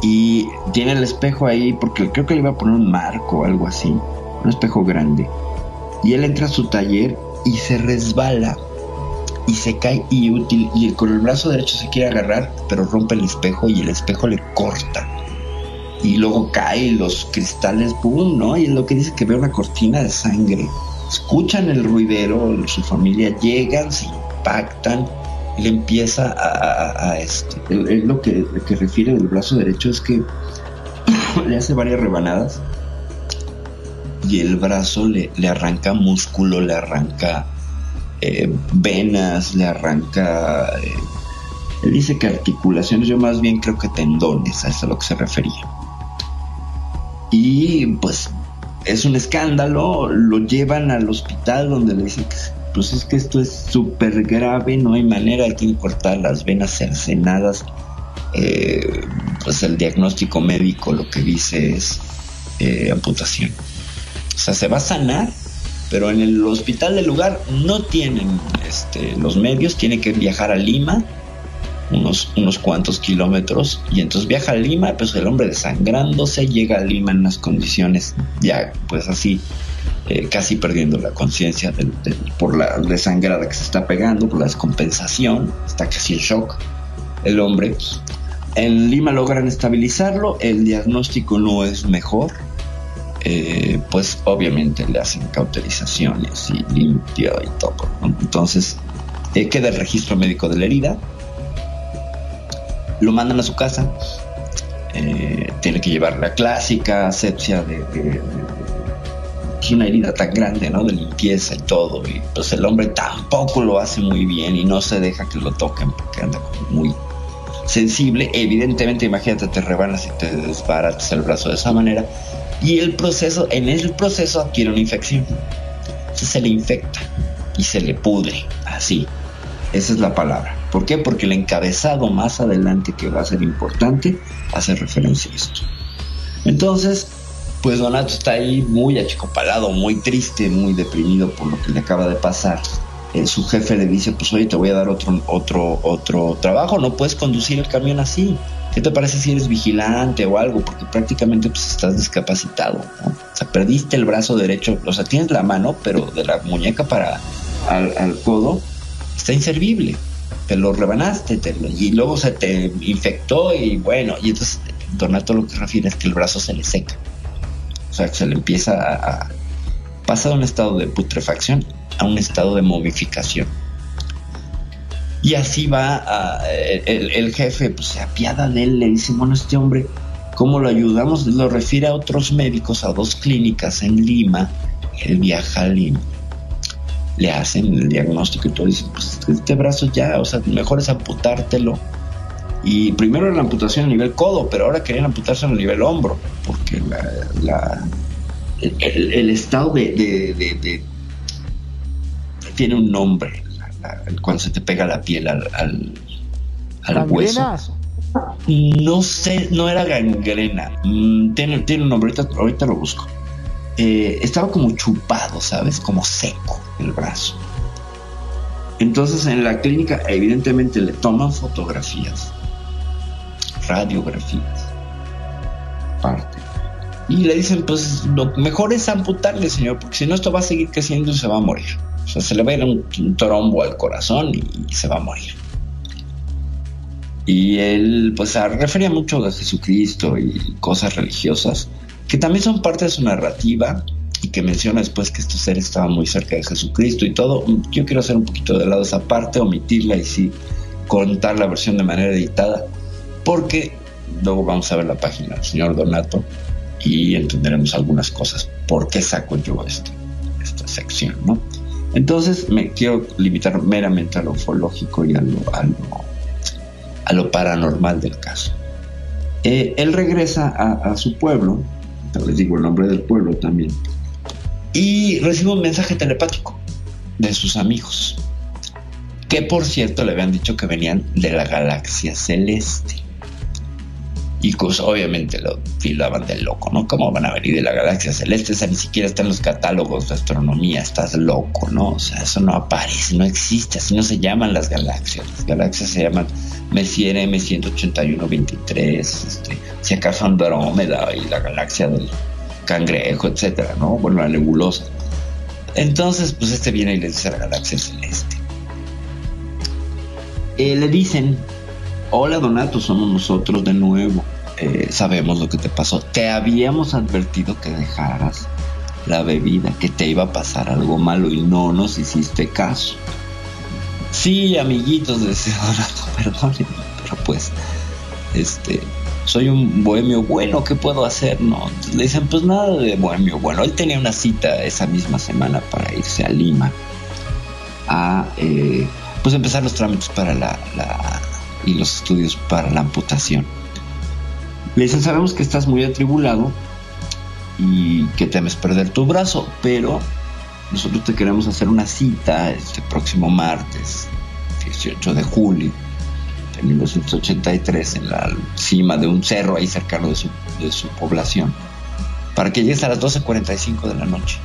Y tiene el espejo ahí porque creo que le iba a poner un marco o algo así, un espejo grande. Y él entra a su taller y se resbala y se cae y útil y con el brazo derecho se quiere agarrar, pero rompe el espejo y el espejo le corta. Y luego cae los cristales, ¡pum! ¿no? Y es lo que dice que ve una cortina de sangre. Escuchan el ruidero, su familia llegan, se impactan, él empieza a, a, este. Él, lo que, que refiere del brazo derecho es que le hace varias rebanadas y el brazo le, le arranca músculo, le arranca eh, venas, le arranca... Eh, él dice que articulaciones, yo más bien creo que tendones, a eso es a lo que se refería. Y pues es un escándalo, lo llevan al hospital donde le dicen que pues es que esto es súper grave, no hay manera, hay que cortar las venas cercenadas. Eh, pues el diagnóstico médico lo que dice es amputación. O sea, se va a sanar, pero en el hospital del lugar no tienen este, los medios, tiene que viajar a Lima, unos, unos cuantos kilómetros, y entonces viaja a Lima, pues el hombre desangrándose, llega a Lima en unas condiciones ya, pues así, eh, casi perdiendo la conciencia por la desangrada que se está pegando, por la descompensación, está casi en shock el hombre. En Lima logran estabilizarlo, el diagnóstico no es mejor, eh, pues obviamente le hacen cauterizaciones y limpio y todo. Entonces eh, queda el registro médico de la herida, lo mandan a su casa, eh, tiene que llevar la clásica asepsia de, de, una herida tan grande, ¿no? De limpieza y todo. Y pues el hombre tampoco lo hace muy bien y no se deja que lo toquen porque anda como muy sensible. Evidentemente, imagínate, te rebanas y te desbaratas el brazo de esa manera y el proceso, en el proceso adquiere una infección. Entonces se le infecta y se le pudre, así. Esa es la palabra. ¿Por qué? Porque el encabezado más adelante que va a ser importante hace referencia a esto. Entonces, pues Donato está ahí muy achicopalado, muy triste, muy deprimido por lo que le acaba de pasar. Eh, su jefe le dice, pues oye, te voy a dar otro, otro, otro trabajo, no puedes conducir el camión así. ¿Qué te parece si eres vigilante o algo? Porque prácticamente pues, estás discapacitado. O sea, perdiste el brazo derecho, o sea, tienes la mano, pero de la muñeca para al, codo está inservible. Te lo rebanaste y luego se te infectó y bueno, y entonces Donato lo que refiere es que el brazo se le seca. O sea, se le empieza a, a pasa de un estado de putrefacción a un estado de momificación. Y así va el, jefe, pues se apiada de él, le dice, bueno, este hombre, ¿cómo lo ayudamos? Lo refiere a otros médicos, a dos clínicas en Lima, él viaja a Lima, le hacen el diagnóstico y todo, dicen, pues este brazo ya, o sea, mejor es amputártelo. Y primero era la amputación a nivel codo, pero ahora querían amputarse a nivel hombro, porque el, estado de, tiene un nombre, cuando se te pega la piel al, al, hueso. No sé, no era gangrena. Mm, tiene, tiene un nombre, ahorita, lo busco. Eh, estaba como chupado, ¿sabes? Como seco el brazo. Entonces en la clínica evidentemente le toman fotografías, radiografías, parte. Y le dicen, pues lo mejor es amputarle, señor, porque si no esto va a seguir creciendo y se va a morir. O sea, se le va a ir un, trombo al corazón y, se va a morir. Y él, pues, refería mucho de Jesucristo y cosas religiosas, que también son parte de su narrativa y que menciona después que estos seres estaban muy cerca de Jesucristo y todo. Yo quiero hacer un poquito de lado esa parte, omitirla y sí contar la versión de manera editada, porque luego vamos a ver la página del señor Donato y entenderemos algunas cosas. ¿Por qué saco yo este, esta sección? ¿no? Entonces me quiero limitar meramente a lo ufológico y a lo, a lo, paranormal del caso. Eh, él regresa a, su pueblo, les digo el nombre del pueblo también, y recibe un mensaje telepático de sus amigos, que por cierto le habían dicho que venían de la galaxia celeste. Y pues obviamente lo filaban del loco, ¿no? ¿Cómo van a venir de la galaxia celeste? O sea, ni siquiera está en los catálogos de astronomía, estás loco, ¿no? O sea, eso no aparece, no existe, así no se llaman las galaxias. Las galaxias se llaman Messier M181-23, este, si acaso Andrómeda y la galaxia del cangrejo, etcétera, ¿no? Bueno, la nebulosa. Entonces, pues este viene y le dice a la galaxia celeste. Eh, le dicen, hola Donato, somos nosotros de nuevo. Eh, sabemos lo que te pasó. Te habíamos advertido que dejaras la bebida, que te iba a pasar algo malo y no nos hiciste caso. Sí, amiguitos, decía Donato, perdónenme, pero pues, este, soy un bohemio bueno, ¿qué puedo hacer? No, le dicen, pues nada de bohemio bueno. Él tenía una cita esa misma semana para irse a Lima a, eh, pues empezar los trámites para la y los estudios para la amputación. Le dicen, sabemos que estás muy atribulado y que temes perder tu brazo, pero nosotros te queremos hacer una cita este próximo martes, 18 de julio de 1983, en la cima de un cerro ahí cercano de su, de su población, para que llegues a las 12.45 de la noche.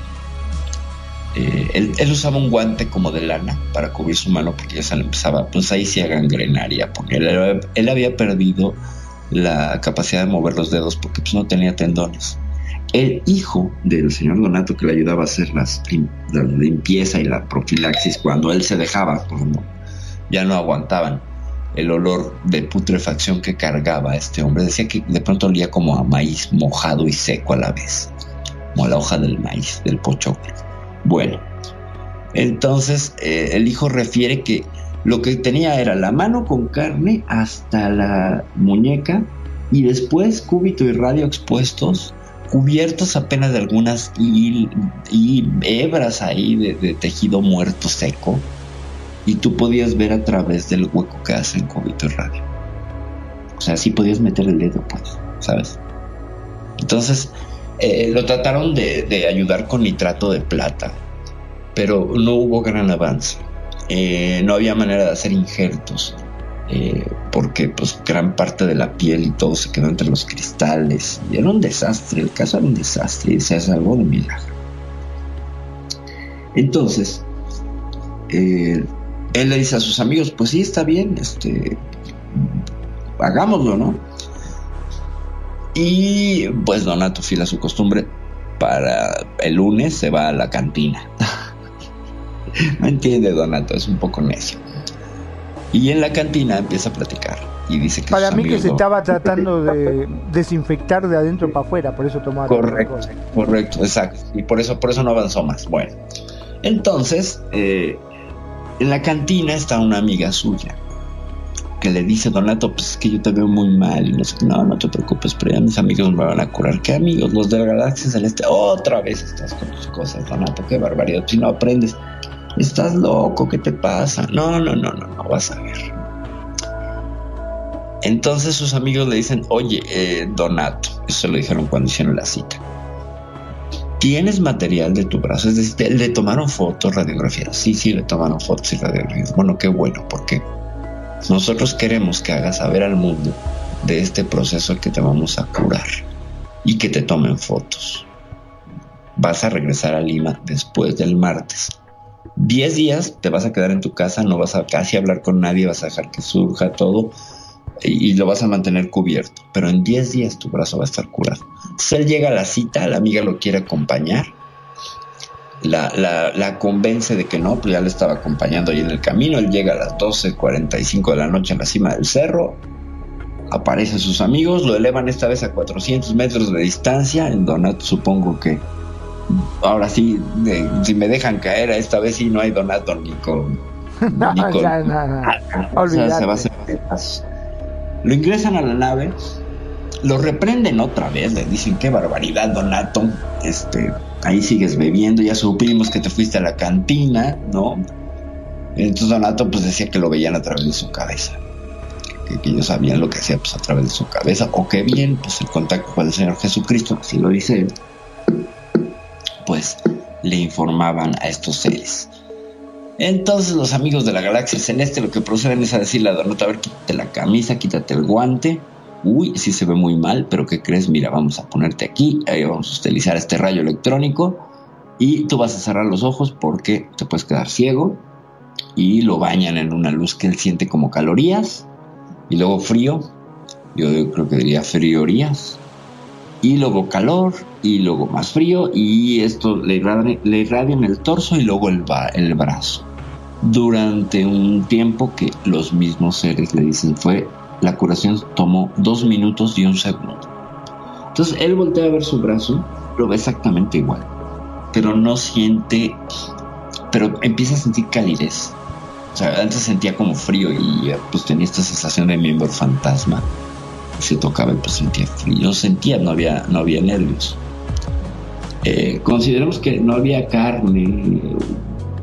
Eh, él, él, usaba un guante como de lana para cubrir su mano porque ya se le empezaba, pues ahí sí a gangrenar y a. Él, él, había perdido la capacidad de mover los dedos porque pues no tenía tendones. El hijo del señor Donato que le ayudaba a hacer las, la limpieza y la profilaxis cuando él se dejaba, cuando ya no aguantaban el olor de putrefacción que cargaba este hombre, decía que de pronto olía como a maíz mojado y seco a la vez, como a la hoja del maíz, del pochoclo. Bueno, entonces eh, el hijo refiere que lo que tenía era la mano con carne hasta la muñeca y después cúbito y radio expuestos, cubiertos apenas de algunas hebras ahí de, tejido muerto seco y tú podías ver a través del hueco que hacen cúbito y radio. O sea, sí podías meter el dedo, pues, ¿sabes? Entonces, eh, lo trataron de, ayudar con nitrato de plata, pero no hubo gran avance. Eh, no había manera de hacer injertos, eh, porque pues gran parte de la piel y todo se quedó entre los cristales. Y era un desastre, el caso era un desastre y se salvó de milagro. Entonces, él le dice a sus amigos, pues sí, está bien, este, hagámoslo, ¿no? Y pues Donato, fiel a su costumbre, para el lunes se va a la cantina. no entiende Donato, es un poco necio. Y en la cantina empieza a platicar y dice que para mí que se estaba tratando de desinfectar de adentro para afuera, por eso tomaba correcto, correcto, exacto, y por eso por eso no avanzó más. Bueno, entonces eh, en la cantina está una amiga suya que le dice Donato, pues es que yo te veo muy mal y no sé, no, no te preocupes, pero ya mis amigos me van a curar. ¿Qué amigos? Los de la Galaxia Celeste. Otra vez estás con tus cosas, Donato, qué barbaridad. Si no aprendes, estás loco, ¿qué te pasa? No, no, no, no, no, vas a ver. Entonces sus amigos le dicen, oye, eh, Donato, eso lo dijeron cuando hicieron la cita. ¿Tienes material de tu brazo? Es decir, ¿le tomaron fotos, radiografías? Sí, sí, le tomaron fotos y radiografías. Bueno, qué bueno, porque nosotros queremos que hagas saber al mundo de este proceso que te vamos a curar y que te tomen fotos. Vas a regresar a Lima después del martes. Diez días te vas a quedar en tu casa, no vas a casi hablar con nadie, vas a dejar que surja todo y, lo vas a mantener cubierto. Pero en diez días tu brazo va a estar curado. Si él llega a la cita, la amiga lo quiere acompañar la, la, convence de que no, pues ya le estaba acompañando ahí en el camino. Él llega a las 12.45 de la noche en la cima del cerro. Aparecen sus amigos, lo elevan esta vez a 400 metros de distancia. En Donato supongo que ahora sí, de, si me dejan caer, a esta vez sí no hay Donato ni con... no, ni con ya, no, no. O sea, se va a hacer Lo ingresan a la nave, lo reprenden otra vez, le dicen qué barbaridad, Donato. Este, ahí sigues bebiendo, ya supimos que te fuiste a la cantina, ¿no? Entonces Donato pues decía que lo veían a través de su cabeza, que, que ellos sabían lo que hacía pues a través de su cabeza, o que bien, pues el contacto con el Señor Jesucristo, así lo dice él, pues le informaban a estos seres. Entonces los amigos de la galaxia celeste lo que proceden es a decirle a Donato, a ver, quítate la camisa, quítate el guante, uy, sí se ve muy mal, pero ¿qué crees? Mira, vamos a ponerte aquí, ahí vamos a utilizar este rayo electrónico y tú vas a cerrar los ojos porque te puedes quedar ciego y lo bañan en una luz que él siente como calorías y luego frío, yo creo que diría friorías y luego calor y luego más frío y esto le irradia, le irradia en el torso y luego el, el brazo. Durante un tiempo que los mismos seres le dicen fue la curación tomó dos minutos y un segundo. Entonces él voltea a ver su brazo lo ve exactamente igual pero no siente pero empieza a sentir calidez. O sea antes sentía como frío y pues tenía esta sensación de miembro fantasma se tocaba y pues sentía frío sentía no había no había nervios. Eh, consideremos que no había carne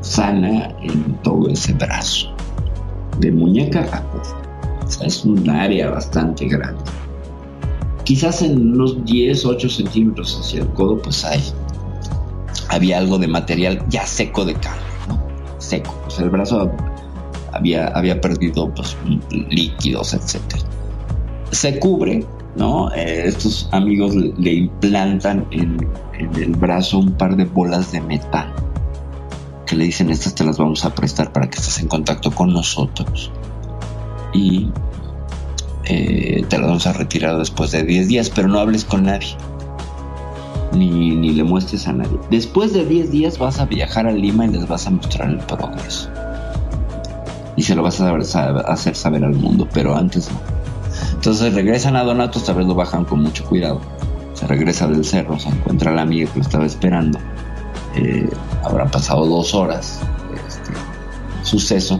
sana en todo ese brazo. De muñeca a o sea, es un área bastante grande. Quizás en unos 10 8 centímetros hacia el codo pues hay había algo de material ya seco de carne seco. Pues el brazo había, había perdido pues líquidos etcétera se cubre, ¿no? Eh, estos amigos le, implantan en, el brazo un par de bolas de metal que le dicen estas te las vamos a prestar para que estés en contacto con nosotros y eh, te las vamos a retirar después de 10 días, pero no hables con nadie ni, ni le muestres a nadie. Después de 10 días vas a viajar a Lima y les vas a mostrar el progreso y se lo vas a hacer saber al mundo, pero antes no. Entonces regresan a Donato, esta vez lo bajan con mucho cuidado. Se regresa del cerro, se encuentra la amiga que lo estaba esperando. Eh, habrán pasado dos horas este suceso.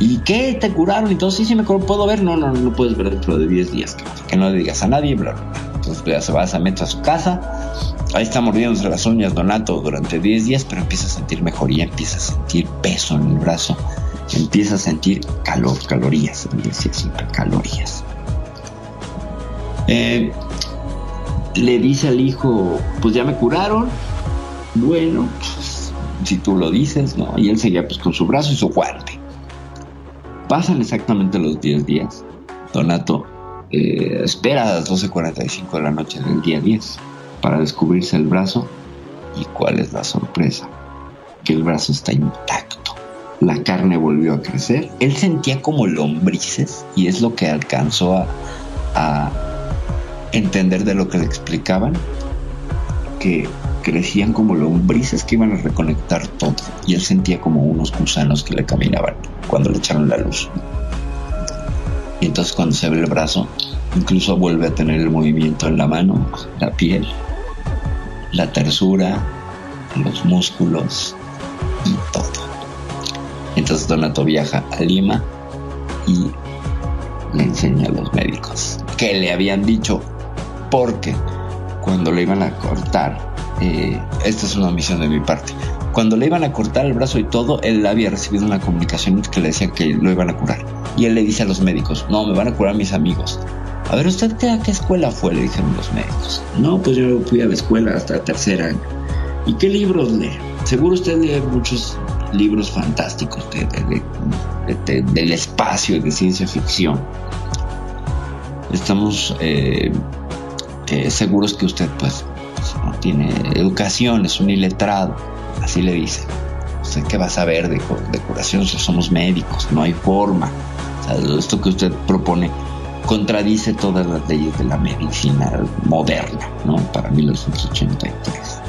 ¿Y qué? ¿Te curaron? Entonces, sí, sí me. ¿Puedo ver? No, no, no puedes ver dentro de 10 días. Que, no le digas a nadie, bla, bla. Entonces ya se va, se mete a su casa. Ahí está mordiéndose las uñas Donato durante 10 días, pero empieza a sentir mejoría, empieza a sentir peso en el brazo, empieza a sentir calor, calorías. Siempre calorías. Eh, le dice al hijo, pues ya me curaron. Bueno, pues, si tú lo dices, ¿no? Y él seguía pues con su brazo y su guante. Pasan exactamente los 10 días. Donato eh, espera a las 12.45 de la noche del día 10 para descubrirse el brazo. ¿Y cuál es la sorpresa? Que el brazo está intacto. La carne volvió a crecer. Él sentía como lombrices y es lo que alcanzó a, a entender de lo que le explicaban. Que crecían como lombrices que iban a reconectar todo. Y él sentía como unos gusanos que le caminaban cuando le echaron la luz. Y entonces cuando se ve el brazo, incluso vuelve a tener el movimiento en la mano, la piel, la tersura, los músculos y todo. Entonces Donato viaja a Lima y le enseña a los médicos que le habían dicho porque cuando le iban a cortar, eh, esta es una omisión de mi parte, cuando le iban a cortar el brazo y todo, él había recibido una comunicación que le decía que lo iban a curar. Y él le dice a los médicos, no, me van a curar mis amigos. A ver, ¿usted qué, a qué escuela fue? Le dijeron los médicos. No, pues yo fui a la escuela hasta tercer año. ¿Y qué libros lee? Seguro usted lee muchos libros fantásticos de, de- de- de- del espacio de ciencia ficción. Estamos eh, eh, seguros que usted pues, no tiene educación, es un iletrado, así le dice. ¿Usted qué va a saber de, cu- de curación somos médicos? No hay forma. Esto que usted propone contradice todas las leyes de la medicina moderna, ¿no? Para 1983.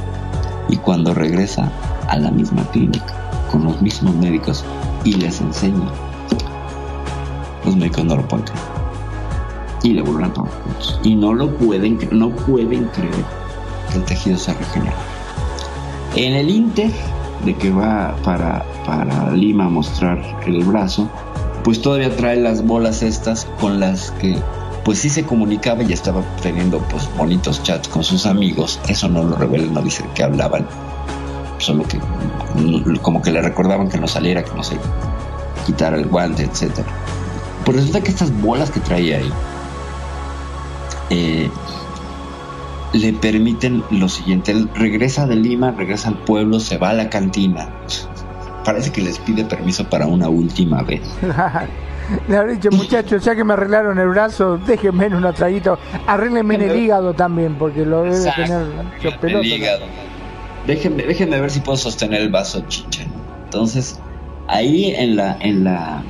Y cuando regresa a la misma clínica, con los mismos médicos, y les enseña, los médicos no lo pueden. Y le vuelven a tomar fotos. Y no lo pueden, no pueden creer que el tejido se regenera. En el Inter de que va para, para Lima a mostrar el brazo, pues todavía trae las bolas estas con las que pues sí se comunicaba y estaba teniendo pues bonitos chats con sus amigos. Eso no lo revela, no dice que hablaban. Solo que mm, como que le recordaban que no saliera, que no se quitara el guante, etcétera. Pues resulta que estas bolas que traía ahí eh, le permiten lo siguiente. Él regresa de Lima, regresa al pueblo, se va a la cantina. Parece que les pide permiso para una última vez. Le habré dicho, muchachos, ya que me arreglaron el brazo, déjenme en una traguita. Arréglenme en el hígado también, porque lo debe Exacto. tener hecho el pelota. hígado. Déjenme, déjenme ver si puedo sostener el vaso chicha. Entonces, ahí en la, en la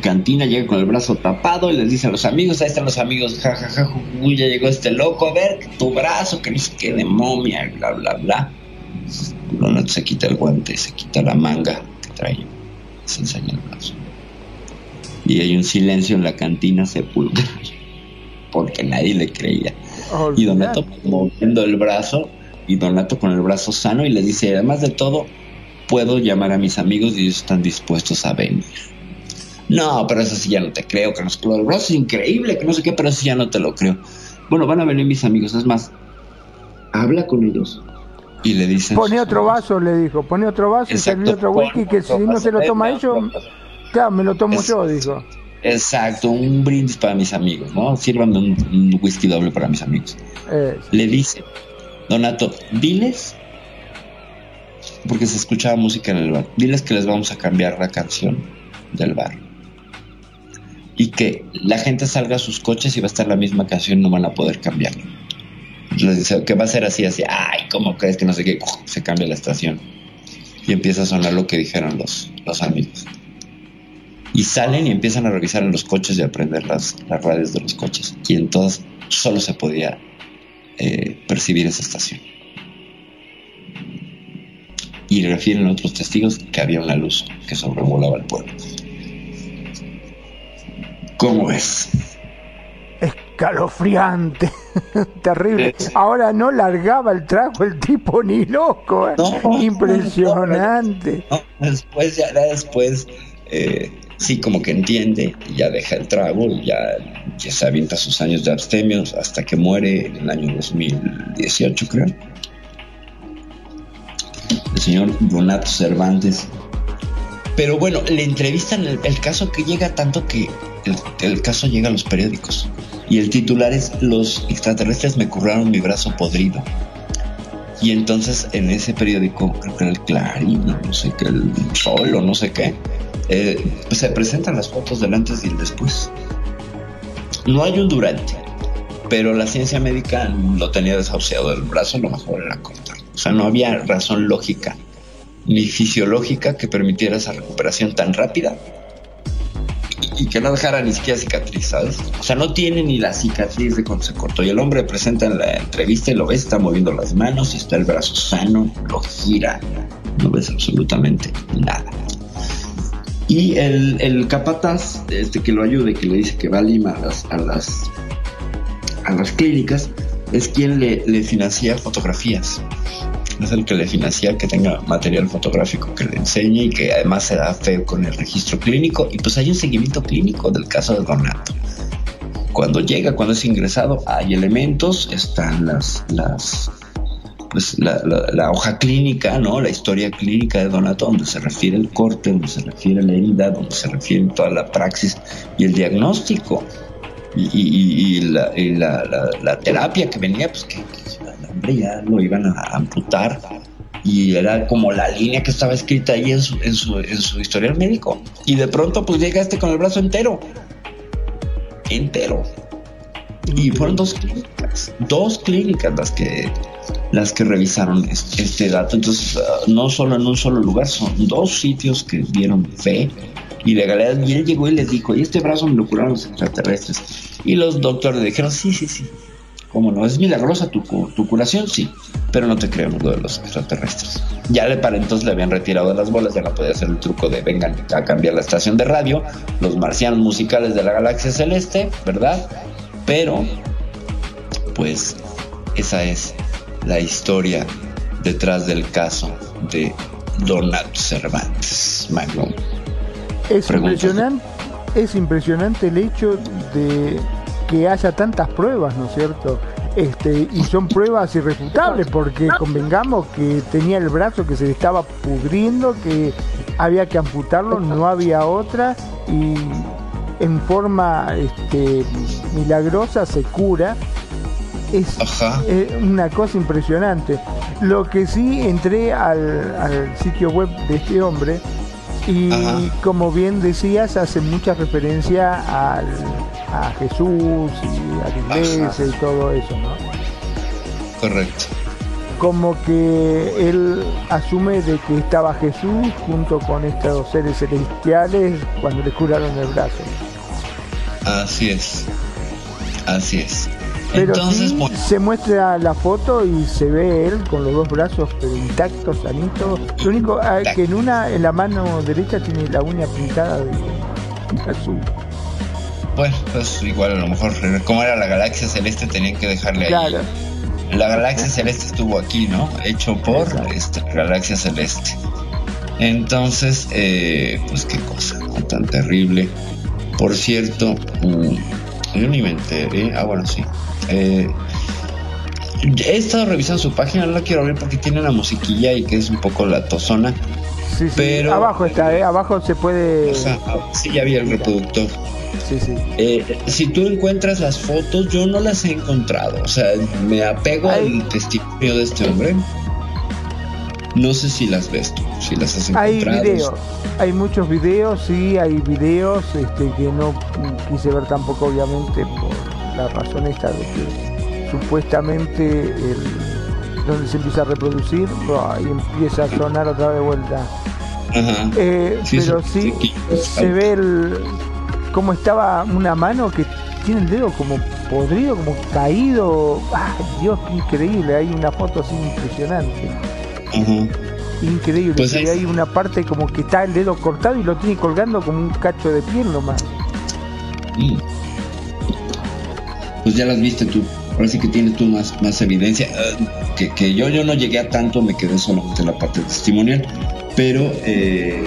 cantina llega con el brazo tapado y les dice a los amigos, ahí están los amigos, jajaja, ju, ya llegó este loco, a ver, tu brazo, que no sé qué de momia, bla, bla, bla. Donato se quita el guante, se quita la manga que trae, se enseña el brazo. Y hay un silencio en la cantina sepulcral, porque nadie le creía. Y Donato moviendo el brazo y Donato con el brazo sano y le dice, además de todo, puedo llamar a mis amigos y ellos están dispuestos a venir. No, pero eso sí ya no te creo, que nos lo del brazo es increíble, que no sé qué, pero eso sí ya no te lo creo. Bueno, van a venir mis amigos, es más, habla con ellos y le dicen... Pone otro vaso, le dijo. Pone otro vaso y serví otro whisky que si no se lo toma ellos, claro, me lo tomo yo, dijo. Exacto, un brindis para mis amigos, ¿no? Sírvanme un, un whisky doble para mis amigos. Le dice, Donato, diles, porque se escuchaba música en el bar, diles que les vamos a cambiar la canción del bar. Y que la gente salga a sus coches y va a estar la misma canción, no van a poder cambiarla. Que va a ser así, así, ay, ¿cómo crees que no sé qué? Se cambia la estación. Y empieza a sonar lo que dijeron los, los amigos. Y salen y empiezan a revisar en los coches y a prender las, las radios de los coches. Y entonces solo se podía eh, percibir esa estación. Y refieren a otros testigos que había una luz que sobrevolaba el pueblo. ¿Cómo ves? escalofriante, terrible. Ahora no largaba el trago el tipo ni loco, ¿eh? impresionante. No, después, ya después, eh, sí, como que entiende, y ya deja el trago, y ya, ya se avienta sus años de abstemios hasta que muere en el año 2018, creo. El señor Donato Cervantes. Pero bueno, le entrevistan el, caso que llega tanto que el, caso llega a los periódicos. Y el titular es Los extraterrestres me curraron mi brazo podrido. Y entonces en ese periódico, creo que era el Clarín, no sé qué, el Sol o no sé qué, eh, pues se presentan las fotos del antes y el después. No hay un durante, pero la ciencia médica lo tenía desahuciado del brazo, lo mejor era cortarlo. O sea, no había razón lógica ni fisiológica que permitiera esa recuperación tan rápida y que no dejara ni siquiera cicatriz, ¿sabes? O sea, no tiene ni la cicatriz de cuando se cortó. Y el hombre presenta en la entrevista y lo ves, está moviendo las manos está el brazo sano, lo gira, no ves absolutamente nada. Y el, el capataz, este que lo ayude, que le dice que va a Lima a las, a las, a las clínicas, es quien le, le financia fotografías es el que le financia que tenga material fotográfico que le enseñe y que además se da fe con el registro clínico y pues hay un seguimiento clínico del caso de Donato. Cuando llega, cuando es ingresado, hay elementos, están las, las pues la, hoja clínica, ¿no? La historia clínica de Donato, donde se refiere el corte, donde se refiere la herida, donde se refiere toda la praxis y el diagnóstico. Y, y, y, la, y la, terapia que venía, pues que hombre ya lo iban a amputar. Y era como la línea que estaba escrita ahí en su, en su, en su historial médico. Y de pronto pues llega este con el brazo entero. Entero. Y fueron dos clínicas dos clínicas las que las que revisaron este, este dato. Entonces uh, no solo en un solo lugar son dos sitios que dieron fe. Y legalidad y él llegó y les dijo y este brazo me lo curaron los extraterrestres y los doctores le dijeron sí sí sí ¿Cómo no? ¿Es milagrosa tu, tu, curación? Sí, pero no te creemos lo de los extraterrestres. Ya le para entonces le habían retirado las bolas, ya no podía hacer el truco de vengan a cambiar la estación de radio, los marcianos musicales de la galaxia celeste, ¿verdad? Pero, pues, esa es la historia detrás del caso de Donald Cervantes Magnum. Es impresionante, es impresionante el hecho de que haya tantas pruebas, ¿no es cierto? Este, y son pruebas irrefutables porque convengamos que tenía el brazo que se le estaba pudriendo, que había que amputarlo, no había otra y en forma este, milagrosa se cura. Es, es, una cosa impresionante. Lo que sí entré al, al sitio web de este hombre Y Ajá. como bien decías, hace mucha referencia al, a Jesús y a la iglesia y todo eso, ¿no? Correcto. Como que él asume de que estaba Jesús junto con estos seres celestiales cuando le curaron el brazo. Así es. Así es. Pero Entonces, sí bueno, se muestra la foto y se ve él con los dos brazos pero intactos, sanitos. Lo único ah, que en una, en la mano derecha tiene la uña pintada de Jesús. Bueno, pues igual a lo mejor, como era la galaxia celeste, tenían que dejarle ahí. La galaxia celeste estuvo aquí, ¿no? Hecho por esta galaxia celeste. Entonces, eh, pues qué cosa ¿no? tan terrible. Por cierto, mm, yo ni me enteré. Ah, bueno, sí. Eh, he estado revisando su página, no la quiero abrir porque tiene una musiquilla y que es un poco la tosona. Sí, sí. Pero- Abajo está, ¿eh? Abajo se puede... Sea, sí, ya vi el reproductor. Sí, sí. Eh, si tú encuentras las fotos, yo no las he encontrado. O sea, me apego al testimonio de este hombre. No sé si las ves tú, si las has Hay encontrado. videos, hay muchos videos, sí, hay videos este, que no quise ver tampoco obviamente por la razón esta de que supuestamente el, donde se empieza a reproducir y empieza a sonar otra vez de vuelta. Ajá. Eh, Sí, pero sí, se ve el, cómo estaba una mano que tiene el dedo como podrido, como caído. ¡Ah, Dios, qué increíble! Hay una foto así impresionante. Ajá. Increíble, Pues hay una parte como que está el dedo cortado y lo tiene colgando como un cacho de piel nomás. Mm. Pues ya las viste tú. Sí que tienes tú más, más evidencia. Ah, que, que yo, yo no llegué a tanto, me quedé solamente en la parte testimonial. Pero eh,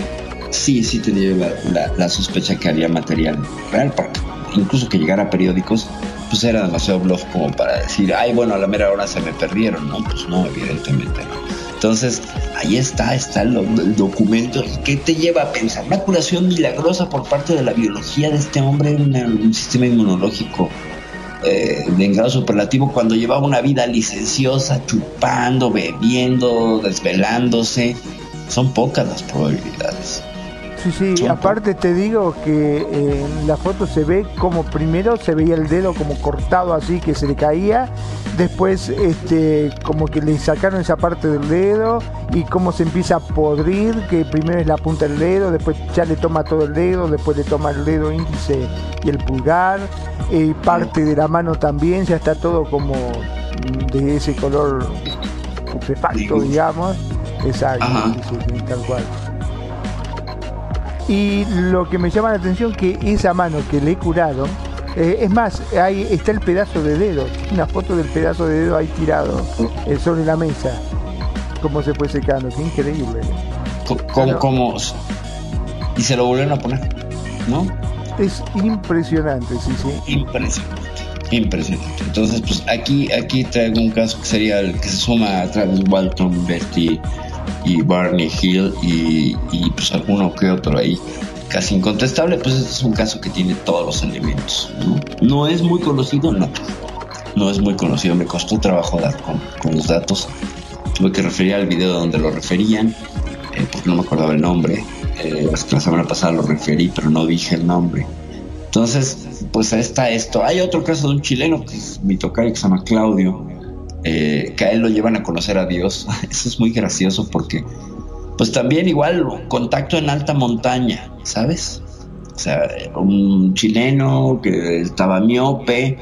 sí, sí tenía la, la- la sospecha que había material real, porque incluso que llegara a periódicos, pues era demasiado bluff como para decir, ay, bueno, a la mera hora se me perdieron, ¿no? Pues no, evidentemente no. Entonces, ahí está, está el, el documento. ¿Y qué te lleva a pensar? Una curación milagrosa por parte de la biología de este hombre, un sistema inmunológico eh, de grado superlativo cuando llevaba una vida licenciosa, chupando, bebiendo, desvelándose. Son pocas las probabilidades. Sí, sí, aparte te digo que eh, en la foto se ve como primero se veía el dedo como cortado así que se le caía, después este como que le sacaron esa parte del dedo y cómo se empieza a podrir, que primero es la punta del dedo, después ya le toma todo el dedo, después le toma el dedo índice y el pulgar, y parte de la mano también, ya está todo como de ese color putrefacto, digamos. Exacto, sí, sí, tal cual. Y lo que me llama la atención que esa mano que le he curado, eh, es más, ahí está el pedazo de dedo, una foto del pedazo de dedo ahí tirado eh, sobre la mesa, cómo se fue secando, qué increíble. Como, como, y se lo volvieron a poner, ¿no? Es impresionante, sí, sí. Impresionante, impresionante. Entonces, pues aquí, aquí traigo un caso que sería el que se suma a Travis Walton, Betty y Barney Hill y, pues alguno que otro ahí casi incontestable, pues este es un caso que tiene todos los elementos. No, no es muy conocido, no. No es muy conocido, me costó trabajo dar con, con los datos. Tuve que referir al video donde lo referían, eh, porque no me acordaba el nombre. Eh, la semana pasada lo referí, pero no dije el nombre. Entonces, pues ahí está esto. Hay otro caso de un chileno que es mi tocayo que se llama Claudio, eh, que a él lo llevan a conocer a Dios. Eso es muy gracioso porque, pues también igual contacto en alta montaña, ¿sabes? O sea, un chileno que estaba miope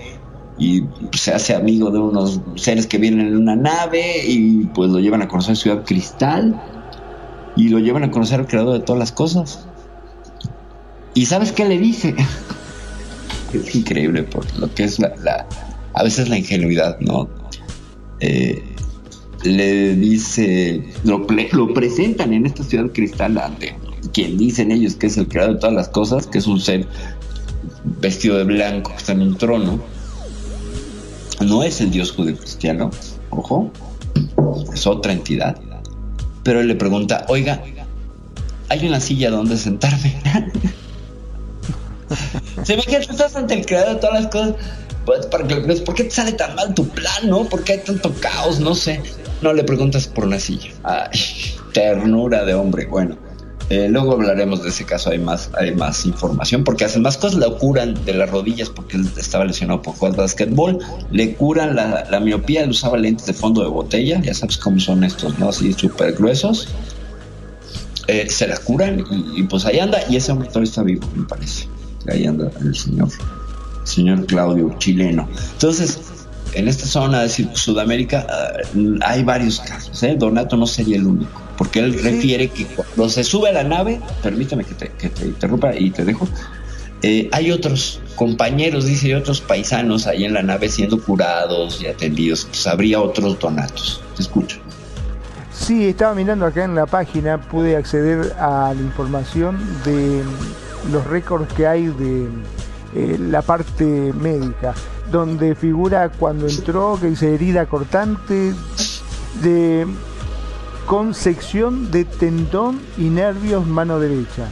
y se hace amigo de unos seres que vienen en una nave y pues lo llevan a conocer Ciudad Cristal y lo llevan a conocer al creador de todas las cosas. ¿Y sabes qué le dice? es increíble por lo que es la, la- a veces la ingenuidad, ¿no? Eh, le dice, lo, presentan en esta ciudad cristal quien dicen ellos que es el creador de todas las cosas, que es un ser vestido de blanco que está en un trono. No es el dios judío cristiano, ojo, es otra entidad. Pero él le pregunta, oiga, hay una silla donde sentarme. Se ve que tú estás ante el creador de todas las cosas. Pues, ¿por qué te sale tan mal tu plan, no? ¿Por qué hay tanto caos? No sé. No le preguntas por una silla. Ternura de hombre. Bueno, Eh, luego hablaremos de ese caso, hay más, hay más información, porque hacen más cosas, le curan de las rodillas porque él estaba lesionado por jugar basquetbol, le curan la, la miopía, él usaba lentes de fondo de botella, ya sabes cómo son estos, ¿no? Así súper gruesos. Eh, se la curan y, y, pues ahí anda, y ese hombre todavía está vivo, me parece. Ahí anda el señor, señor Claudio, chileno. Entonces, en esta zona de Sudamérica uh, hay varios casos, ¿eh? Donato no sería el único porque él sí. refiere que cuando se sube a la nave, permítame que te, que te interrumpa y te dejo, eh, hay otros compañeros, dice, y otros paisanos ahí en la nave siendo curados y atendidos, pues habría otros donatos. Te escucho. Sí, estaba mirando acá en la página, pude acceder a la información de los récords que hay de eh, la parte médica, donde figura cuando entró, que dice herida cortante, de con sección de tendón y nervios mano derecha.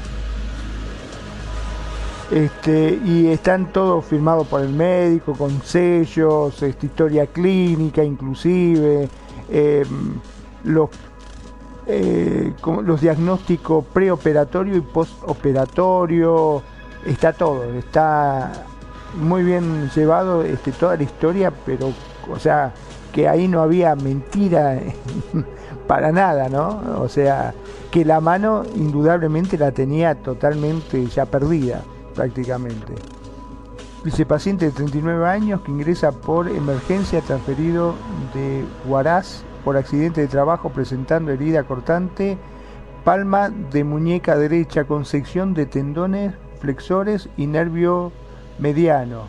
Este, y están todos firmados por el médico, con sellos, este, historia clínica inclusive, eh, los, eh, los diagnósticos preoperatorio y postoperatorio, está todo, está muy bien llevado este, toda la historia, pero, o sea, que ahí no había mentira para nada, ¿no? O sea, que la mano indudablemente la tenía totalmente ya perdida, prácticamente. Dice paciente de 39 años que ingresa por emergencia transferido de Huaraz por accidente de trabajo presentando herida cortante, palma de muñeca derecha con sección de tendones flexores y nervio mediano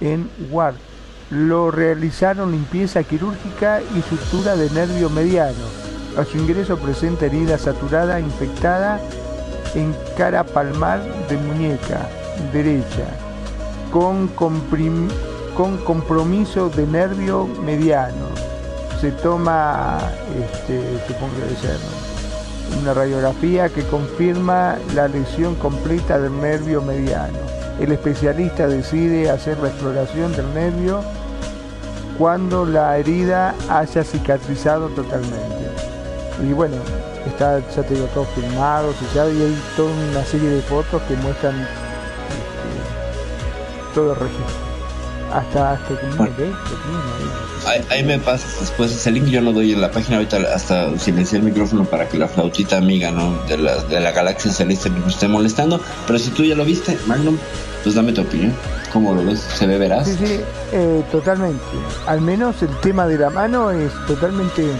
en Huaraz lo realizaron limpieza quirúrgica y sutura de nervio mediano. A su ingreso presenta herida saturada infectada en cara palmar de muñeca derecha, con, con compromiso de nervio mediano. Se toma, este, supongo que debe una radiografía que confirma la lesión completa del nervio mediano. El especialista decide hacer la exploración del nervio cuando la herida haya cicatrizado totalmente. Y bueno, está, ya te digo, todo filmado, sellado, y hay toda una serie de fotos que muestran este, todo el registro. Hasta, hasta que bueno. ahí, ahí, me pasas después ese link, yo lo doy en la página ahorita hasta silenciar el micrófono para que la flautita amiga ¿no? de, la, de la galaxia celeste no esté molestando. Pero si tú ya lo viste, Magnum, pues dame tu opinión. ¿Cómo lo ves? ¿Se ve veraz? Sí, sí, eh, totalmente. Al menos el tema de la mano es totalmente.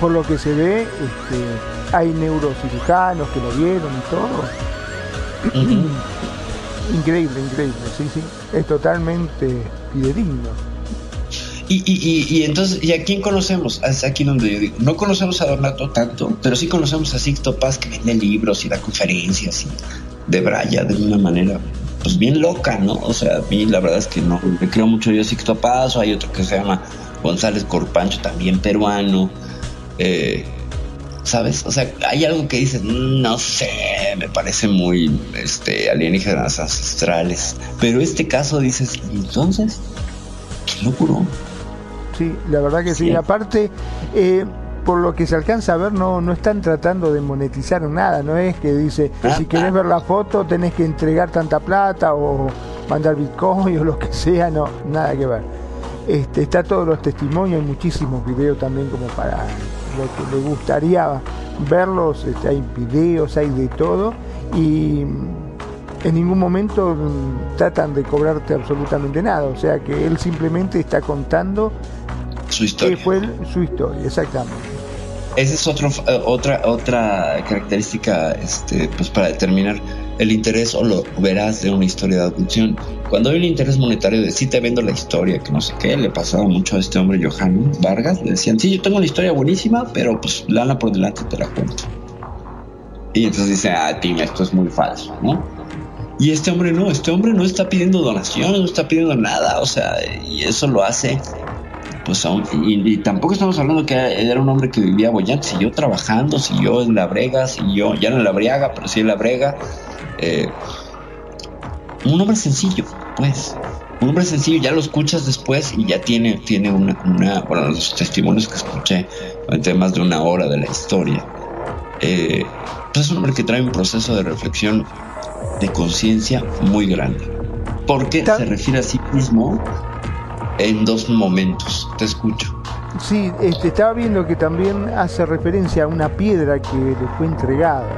Por lo que se ve, este, hay neurocirujanos que lo vieron y todo. Uh -huh. Increíble, increíble, sí, sí. Es totalmente fidedigno. Y, y, y, y, entonces, ¿y a quién conocemos? Es aquí donde yo digo, no conocemos a Donato tanto, pero sí conocemos a Sixto Paz que vende libros y da conferencias y de Braya de una manera pues bien loca, ¿no? O sea, a mí la verdad es que no me creo mucho yo a Sixto Paz, hay otro que se llama González Corpancho, también peruano, eh, ¿sabes? O sea, hay algo que dices, no sé, me parece muy este, alienígenas ancestrales, pero este caso dices, entonces, ¿quién lo curó? Sí, la verdad que sí, sí. aparte... Eh, por lo que se alcanza a ver, no, no están tratando de monetizar nada, no es que dice, si querés ver la foto tenés que entregar tanta plata o mandar bitcoin o lo que sea, no, nada que ver. Este, está todos los testimonios, hay muchísimos videos también como para lo que le gustaría verlos, este, hay videos, hay de todo y en ningún momento tratan de cobrarte absolutamente nada, o sea que él simplemente está contando su historia. qué fue su historia, exactamente. Esa es otro, otra, otra característica, este, pues para determinar el interés o lo verás de una historia de adopción. Cuando hay un interés monetario de sí te vendo la historia, que no sé qué, le pasaba mucho a este hombre Johan Vargas, le decían, sí, yo tengo una historia buenísima, pero pues lana por delante te la cuento. Y entonces dice, ah, Tim, esto es muy falso, ¿no? Y este hombre no, este hombre no está pidiendo donaciones, no está pidiendo nada, o sea, y eso lo hace pues aún, y, tampoco estamos hablando que era un hombre que vivía bollante, siguió trabajando, siguió en la brega, siguió, ya no en la briaga, pero sí en la brega. Eh, un hombre sencillo, pues. Un hombre sencillo, ya lo escuchas después y ya tiene, tiene una, una, bueno, los testimonios que escuché, entre más de una hora de la historia. eh, pues es un hombre que trae un proceso de reflexión de conciencia muy grande. Porque se refiere a sí mismo en dos momentos. Te escucho. Sí, este, estaba viendo que también hace referencia a una piedra que le fue entregada.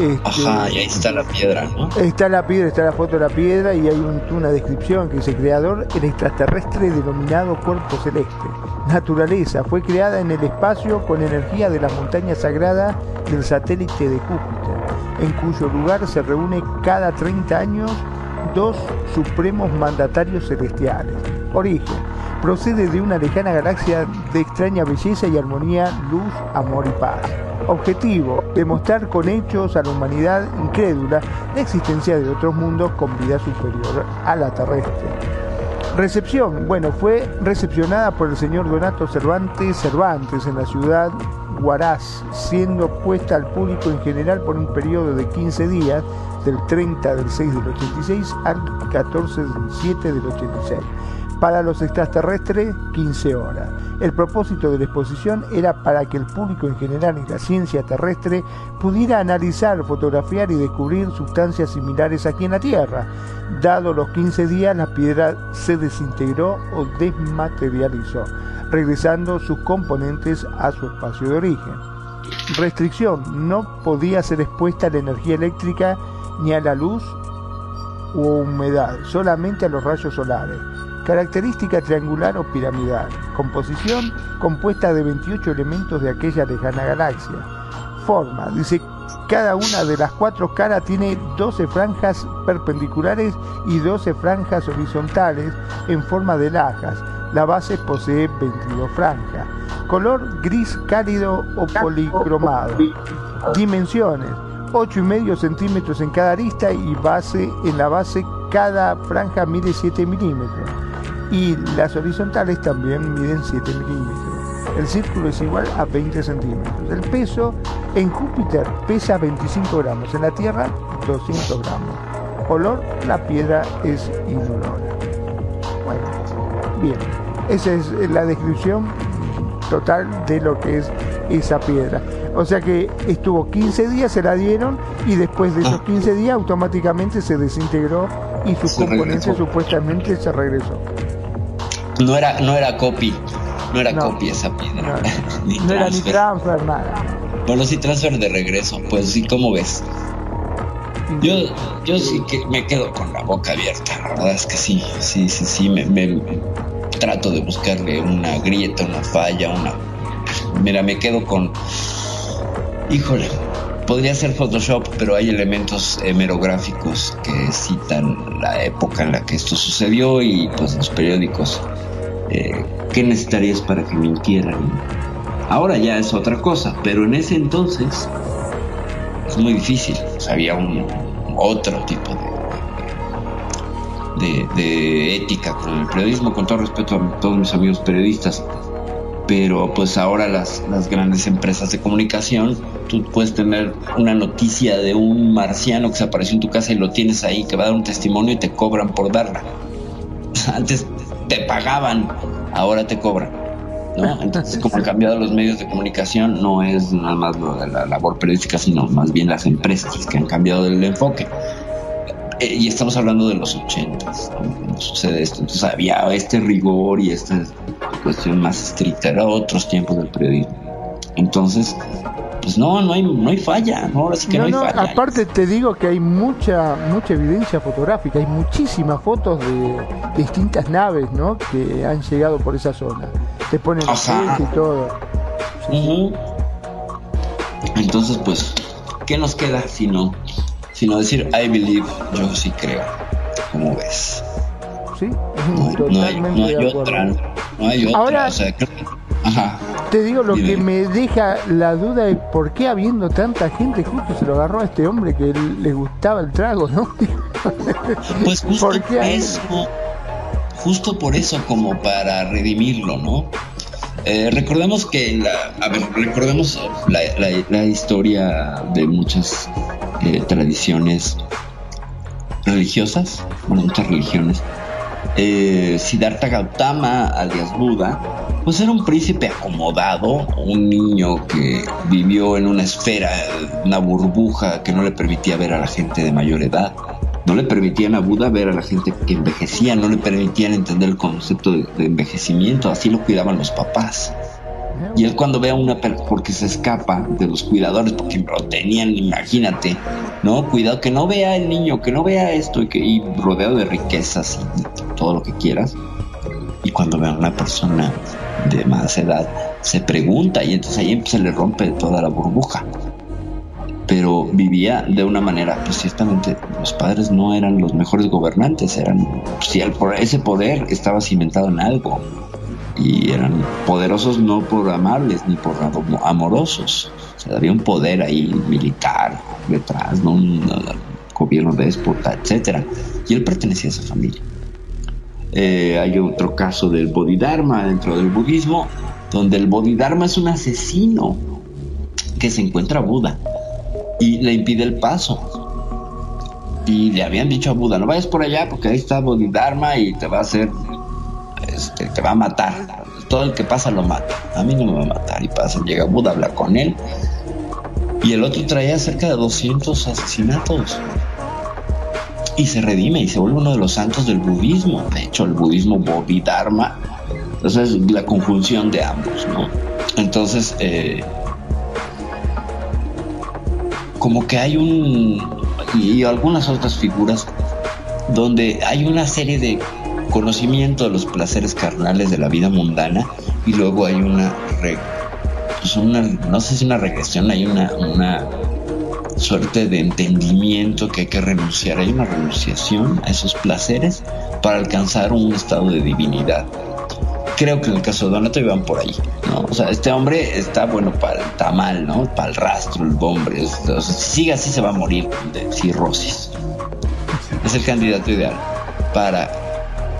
Este, Ajá, y ahí está la piedra, ¿no? Está la piedra, está la foto de la piedra y hay un- una descripción que dice creador, el extraterrestre denominado cuerpo celeste. Naturaleza, fue creada en el espacio con energía de la montaña sagrada del satélite de Júpiter, en cuyo lugar se reúne cada 30 años dos supremos mandatarios celestiales. Origen, procede de una lejana galaxia de extraña belleza y armonía, luz, amor y paz. Objetivo, demostrar con hechos a la humanidad incrédula la existencia de otros mundos con vida superior a la terrestre. Recepción, bueno, fue recepcionada por el señor Donato Cervantes Cervantes en la ciudad Huaraz, siendo puesta al público en general por un periodo de 15 días, del 30 del 6 del 86 al 14 del 7 del 86. Para los extraterrestres, 15 horas. El propósito de la exposición era para que el público en general y la ciencia terrestre pudiera analizar, fotografiar y descubrir sustancias similares aquí en la Tierra. Dado los 15 días, la piedra se desintegró o desmaterializó, regresando sus componentes a su espacio de origen. Restricción, no podía ser expuesta a la energía eléctrica ni a la luz u humedad, solamente a los rayos solares. Característica triangular o piramidal. Composición compuesta de 28 elementos de aquella lejana galaxia. Forma. Dice, cada una de las cuatro caras tiene 12 franjas perpendiculares y 12 franjas horizontales en forma de lajas. La base posee 22 franjas. Color gris cálido o policromado. Dimensiones. 8,5 centímetros en cada arista y base en la base cada franja mide 7 milímetros y las horizontales también miden 7 milímetros. El círculo es igual a 20 centímetros. El peso en Júpiter pesa 25 gramos, en la Tierra 200 gramos. Olor, la piedra es inodora. Bueno, bien, esa es la descripción total de lo que es esa piedra. O sea que estuvo 15 días, se la dieron y después de esos 15 días automáticamente se desintegró y sus componentes supuestamente se regresó. No era, no era copy, no era copy esa piedra. ni No era ni transfer. transfer, nada. Bueno, sí, transfer de regreso. Pues sí, ¿cómo ves? Yo, yo sí que me quedo con la boca abierta. La verdad es que sí, sí, sí, sí. Me, me- me trato de buscarle una grieta, una falla, una. Mira, me quedo con. Híjole, podría ser Photoshop, pero hay elementos hemerográficos que citan la época en la que esto sucedió y pues los periódicos. Eh, ¿Qué necesitarías para que mintieran? Ahora ya es otra cosa, pero en ese entonces es muy difícil. Sea, había un otro tipo de, de, de ética con el periodismo, con todo respeto a todos mis amigos periodistas. Pero pues ahora las, las grandes empresas de comunicación, tú puedes tener una noticia de un marciano que se apareció en tu casa y lo tienes ahí, que va a dar un testimonio y te cobran por darla. Antes te pagaban, ahora te cobran. ¿no? Entonces, como han cambiado los medios de comunicación, no es nada más lo de la labor periodística, sino más bien las empresas que han cambiado el enfoque. Eh, y estamos hablando de los ochentas, ¿no? cuando sucede esto. Entonces había este rigor y esta cuestión más estricta, era otros tiempos del periodismo. Entonces, pues no, no hay, no hay falla, ¿no? Ahora sí que no, No, no, hay falla. aparte te digo que hay mucha mucha evidencia fotográfica, hay muchísimas fotos de distintas naves, ¿no? Que han llegado por esa zona. Te ponen y todo. Entonces, pues, ¿qué nos queda sino, sino decir I believe, yo sí creo? ¿Cómo ves? Sí, No, hay- no hay, no otra, no hay otra. Ahora- o sea, creo que- ajá. Te digo, lo Dime. que me deja la duda es por qué habiendo tanta gente justo se lo agarró a este hombre que le gustaba el trago, ¿no? Pues justo ¿Por qué eso, justo por eso, como para redimirlo, ¿no? Eh, recordemos que, la, a ver, recordemos la, la- la historia de muchas eh, tradiciones religiosas, bueno, muchas religiones, eh, Siddhartha Gautama, alias Buda, pues era un príncipe acomodado, un niño que vivió en una esfera, una burbuja que no le permitía ver a la gente de mayor edad. No le permitían a Buda ver a la gente que envejecía, no le permitían entender el concepto de, de envejecimiento, así lo cuidaban los papás. Y él cuando ve a una persona, porque se escapa de los cuidadores, porque lo tenían, imagínate, ¿no? Cuidado, que no vea el niño, que no vea esto, y, que, y rodeado de riquezas y todo lo que quieras. Y cuando ve a una persona de más edad, se pregunta, y entonces ahí se le rompe toda la burbuja. Pero vivía de una manera, pues ciertamente los padres no eran los mejores gobernantes, eran, si el, ese poder estaba cimentado en algo, y eran poderosos no por amables ni por amorosos. O sea, había un poder ahí militar detrás, ¿no? un uh, gobierno déspota, etcétera. Y él pertenecía a esa familia. Eh, hay otro caso del Bodhidharma dentro del budismo, donde el Bodhidharma es un asesino que se encuentra a Buda y le impide el paso. Y le habían dicho a Buda, no vayas por allá porque ahí está Bodhidharma y te va a hacer este, te va a matar. Todo el que pasa lo mata. A mí no me va a matar. Y pasa, llega Buda, habla con él. Y el otro traía cerca de 200 asesinatos. Y se redime y se vuelve uno de los santos del budismo. De hecho, el budismo Bodhidharma. Entonces, es la conjunción de ambos, ¿no? Entonces, eh, como que hay un. Y algunas otras figuras donde hay una serie de conocimiento de los placeres carnales de la vida mundana y luego hay una, pues una no sé si una regresión, hay una, una suerte de entendimiento que hay que renunciar, hay una renunciación a esos placeres para alcanzar un estado de divinidad. Creo que en el caso de Donato iban por ahí, ¿no? O sea, este hombre está bueno para el tamal, ¿no? Para el rastro, el hombre. si sigue así se va a morir de cirrosis. Es el candidato ideal para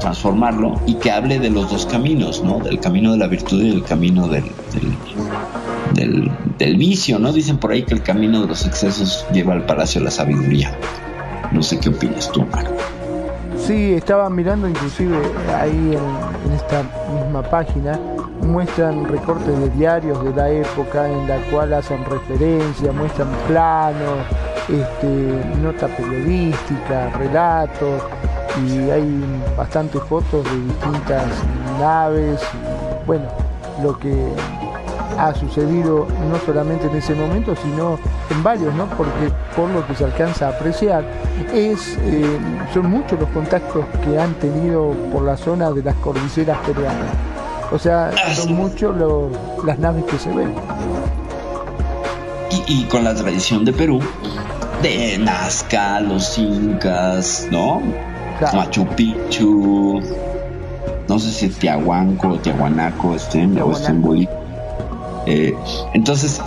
transformarlo y que hable de los dos caminos, ¿no? Del camino de la virtud y del camino del, del, del, vicio, ¿no? Dicen por ahí que el camino de los excesos lleva al palacio de la sabiduría. No sé qué opinas tú, Marco. Sí, estaba mirando inclusive ahí en, esta misma página, muestran recortes de diarios de la época en la cual hacen referencia, muestran planos, este, nota periodística, relatos, y hay bastantes fotos de distintas naves, bueno, lo que ha sucedido no solamente en ese momento, sino en varios, ¿no? Porque por lo que se alcanza a apreciar, es, eh, son muchos los contactos que han tenido por la zona de las cordilleras peruanas. O sea, son muchos las naves que se ven. Y, y, con la tradición de Perú, de Nazca, los incas, ¿no? Machu Picchu, no sé si Tiahuanco o Tiahuanaco estén o estén eh, entonces,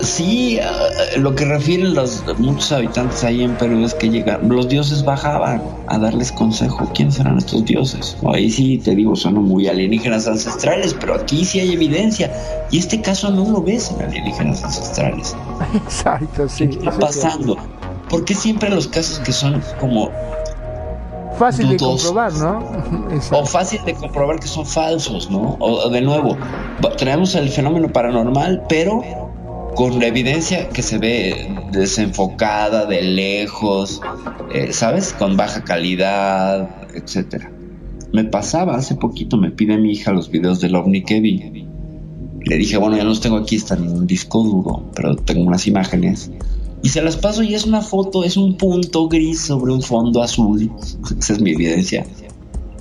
sí, uh, lo que refieren los muchos habitantes ahí en Perú es que llegan, los dioses bajaban a darles consejo. ¿Quiénes eran estos dioses? ahí sí te digo, son muy alienígenas ancestrales, pero aquí sí hay evidencia. Y este caso no lo ves en alienígenas ancestrales. Exacto, sí. ¿Qué está pasando? Porque siempre los casos que son como fácil de comprobar, ¿no? o fácil de comprobar que son falsos, ¿no? O, de nuevo, tenemos el fenómeno paranormal, pero con la evidencia que se ve desenfocada, de lejos, eh, ¿sabes? Con baja calidad, etcétera. Me pasaba hace poquito, me pide mi hija los videos del ovni que vi. Le dije, bueno, ya los tengo aquí, están en un disco duro, pero tengo unas imágenes y se las paso y es una foto, es un punto gris sobre un fondo azul. Esa es mi evidencia.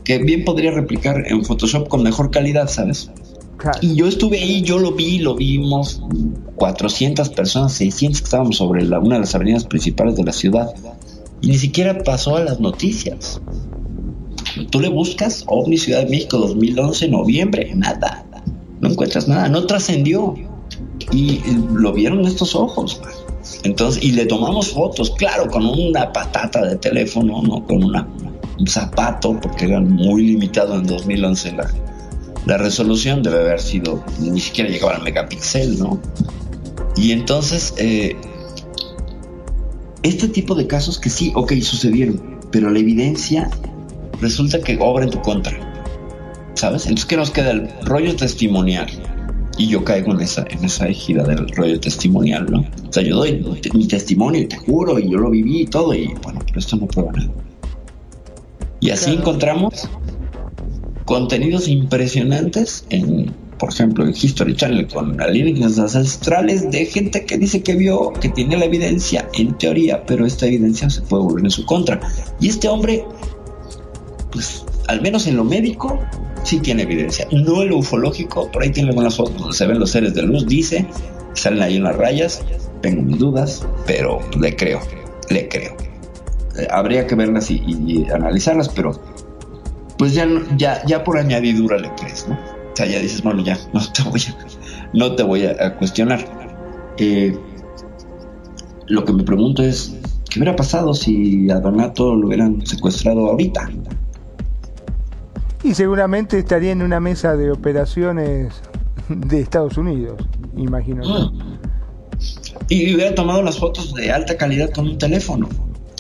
Que bien podría replicar en Photoshop con mejor calidad, ¿sabes? Y yo estuve ahí, yo lo vi, lo vimos, 400 personas, 600 que estábamos sobre la, una de las avenidas principales de la ciudad. Y ni siquiera pasó a las noticias. Tú le buscas OVNI Ciudad de México 2011, noviembre, nada. No encuentras nada, no trascendió. Y lo vieron estos ojos. Entonces, y le tomamos fotos, claro, con una patata de teléfono, no con una, un zapato, porque era muy limitado en 2011 la, la resolución, debe haber sido, ni siquiera llegaba al megapíxel, ¿no? Y entonces, eh, este tipo de casos que sí, ok, sucedieron, pero la evidencia resulta que obra en tu contra. ¿Sabes? Entonces, ¿qué nos queda? El rollo testimonial. Y yo caigo en esa, en esa ejida del rollo testimonial, ¿no? O sea, yo doy mi testimonio y te juro, y yo lo viví y todo, y bueno, pero esto no prueba nada. Y así encontramos contenidos impresionantes en, por ejemplo, en History Channel con alienígenas ancestrales de gente que dice que vio, que tiene la evidencia en teoría, pero esta evidencia se puede volver en su contra. Y este hombre, pues, al menos en lo médico, sí tiene evidencia. No en lo ufológico, por ahí tiene algunas fotos donde se ven los seres de luz, dice, salen ahí unas rayas, tengo mis dudas, pero le creo, le creo. Eh, habría que verlas y, analizarlas, pero pues ya, ya, ya por añadidura le crees, ¿no? O sea, ya dices, bueno, ya, no te voy a, no te voy a, a cuestionar. Eh, lo que me pregunto es, ¿qué hubiera pasado si a Donato lo hubieran secuestrado ahorita? Y seguramente estaría en una mesa de operaciones de Estados Unidos, imagino. Y hubiera tomado las fotos de alta calidad con un teléfono.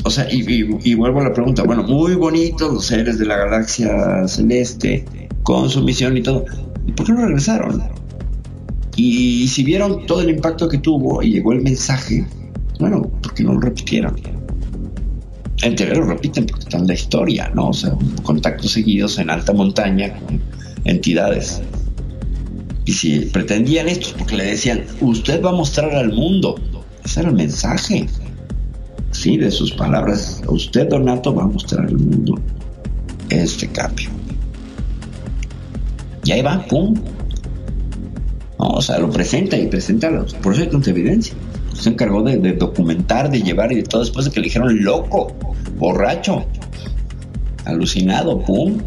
O sea, y vuelvo a la pregunta, bueno, muy bonitos los seres de la galaxia celeste, con su misión y todo. ¿Y por qué no regresaron? Y, si vieron todo el impacto que tuvo y llegó el mensaje, bueno, ¿por qué no lo repitieron? En teoría lo repiten porque está en la historia, ¿no? O sea, contactos seguidos en alta montaña con entidades. Y si pretendían esto, es porque le decían, usted va a mostrar al mundo. Ese era el mensaje. Sí, de sus palabras, usted, Donato, va a mostrar al mundo este cambio. Y ahí va, pum. O sea, lo presenta y presenta, los- hay tanta evidencia. Se encargó de, de documentar, de llevar y de todo después de que le dijeron loco, borracho, alucinado, pum,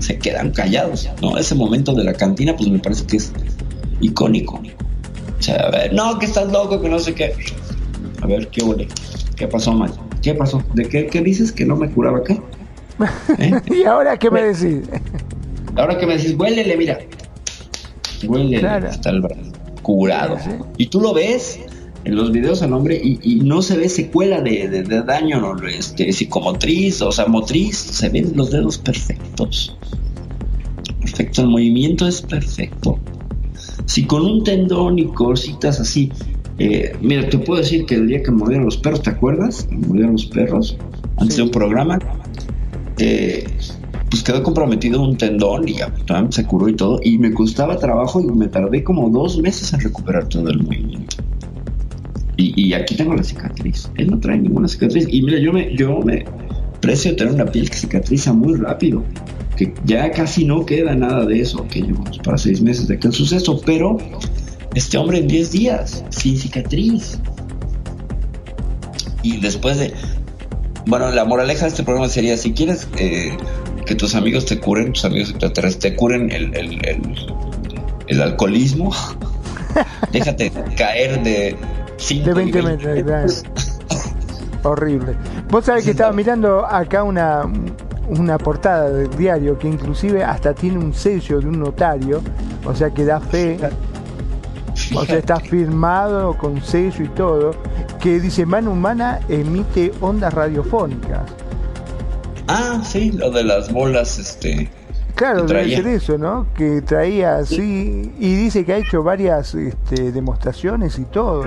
se quedan callados. No, ese momento de la cantina, pues me parece que es icónico. O sea, a ver, no, que estás loco, que no sé qué. A ver, ¿qué huele? ¿Qué pasó, man? ¿Qué pasó? ¿De qué, qué dices? ¿Que no me curaba qué? ¿Y ahora qué me decís? Ahora que me decís, huélele, mira. Huélele, Claro. está el brazo curado. Y tú lo ves en los videos al hombre y, y no se ve secuela de, de- de daño no, este, psicomotriz, o sea, motriz. Se ven los dedos perfectos. Perfecto, el movimiento es perfecto. Si con un tendón y cositas así. eh, mira, te puedo decir que el día que mordieron los perros, ¿te acuerdas? Que Mordieron los perros antes de un programa. eh, pues quedó comprometido un tendón y ya se curó y todo. Y me costaba trabajo y me tardé como dos meses en recuperar todo el movimiento. Y, y aquí tengo la cicatriz. Él no trae ninguna cicatriz. Y mira, yo me, yo me precio tener una piel que cicatriza muy rápido. Que ya casi no queda nada de eso. Que llevamos para seis meses de aquel suceso. Pero este hombre en 10 días, sin cicatriz. Y después de. Bueno, la moraleja de este programa sería: si quieres eh, que tus amigos te curen, tus amigos extraterrestres te curen el, el, el, el alcoholismo, déjate caer de 5 De 20 metros. Horrible. Vos sabés que estaba mirando acá una, una portada del diario que inclusive hasta tiene un sello de un notario, o sea que da fe, o sea está firmado con sello y todo, que dice mano humana emite ondas radiofónicas. Ah, sí, lo de las bolas, este. Claro, debe ser eso, ¿no? Que traía así y dice que ha hecho varias este, demostraciones y todo.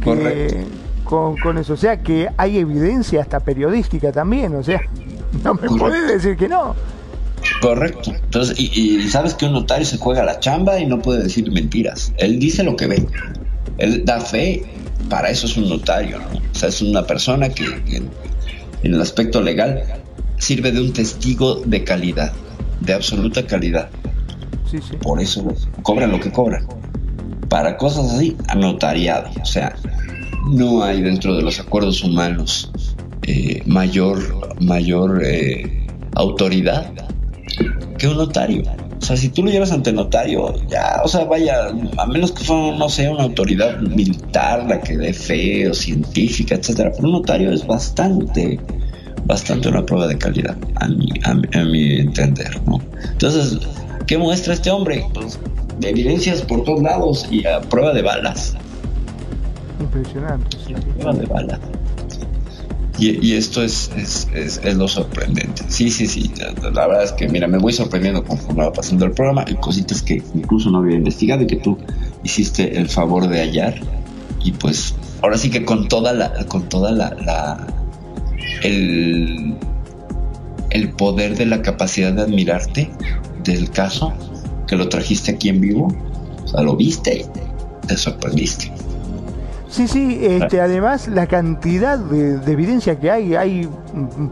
Que- Correcto. Con, con eso, o sea que hay evidencia hasta periodística también, o sea, no me Correcto. podés decir que no. Correcto. Entonces, y, y sabes que un notario se juega la chamba y no puede decir mentiras. Él dice lo que ve. Él da fe. Para eso es un notario, ¿no? O sea, es una persona que, que en, en el aspecto legal sirve de un testigo de calidad, de absoluta calidad. Sí, sí. Por eso cobran lo que cobran. Para cosas así, notariado. O sea, no hay dentro de los acuerdos humanos eh, mayor, mayor eh, autoridad que un notario. O sea, si tú lo llevas ante notario, ya, o sea, vaya, a menos que fuera, no sé, una autoridad militar, la que dé fe o científica, etcétera, pero un notario es bastante, bastante una prueba de calidad, a mi, a mi, a mi entender, ¿no? Entonces, ¿qué muestra este hombre? Pues, evidencias por todos lados y a prueba de balas. Impresionante. sí. Prueba de balas. Y, y esto es, es, es, es lo sorprendente. Sí, sí, sí. La, la verdad es que, mira, me voy sorprendiendo conforme va pasando el programa. Hay cositas que incluso no había investigado y que tú hiciste el favor de hallar. Y pues, ahora sí que con toda la, con toda la, la el, el poder de la capacidad de admirarte del caso, que lo trajiste aquí en vivo, o sea, lo viste y te sorprendiste. Sí, sí, este, además la cantidad de, de evidencia que hay, hay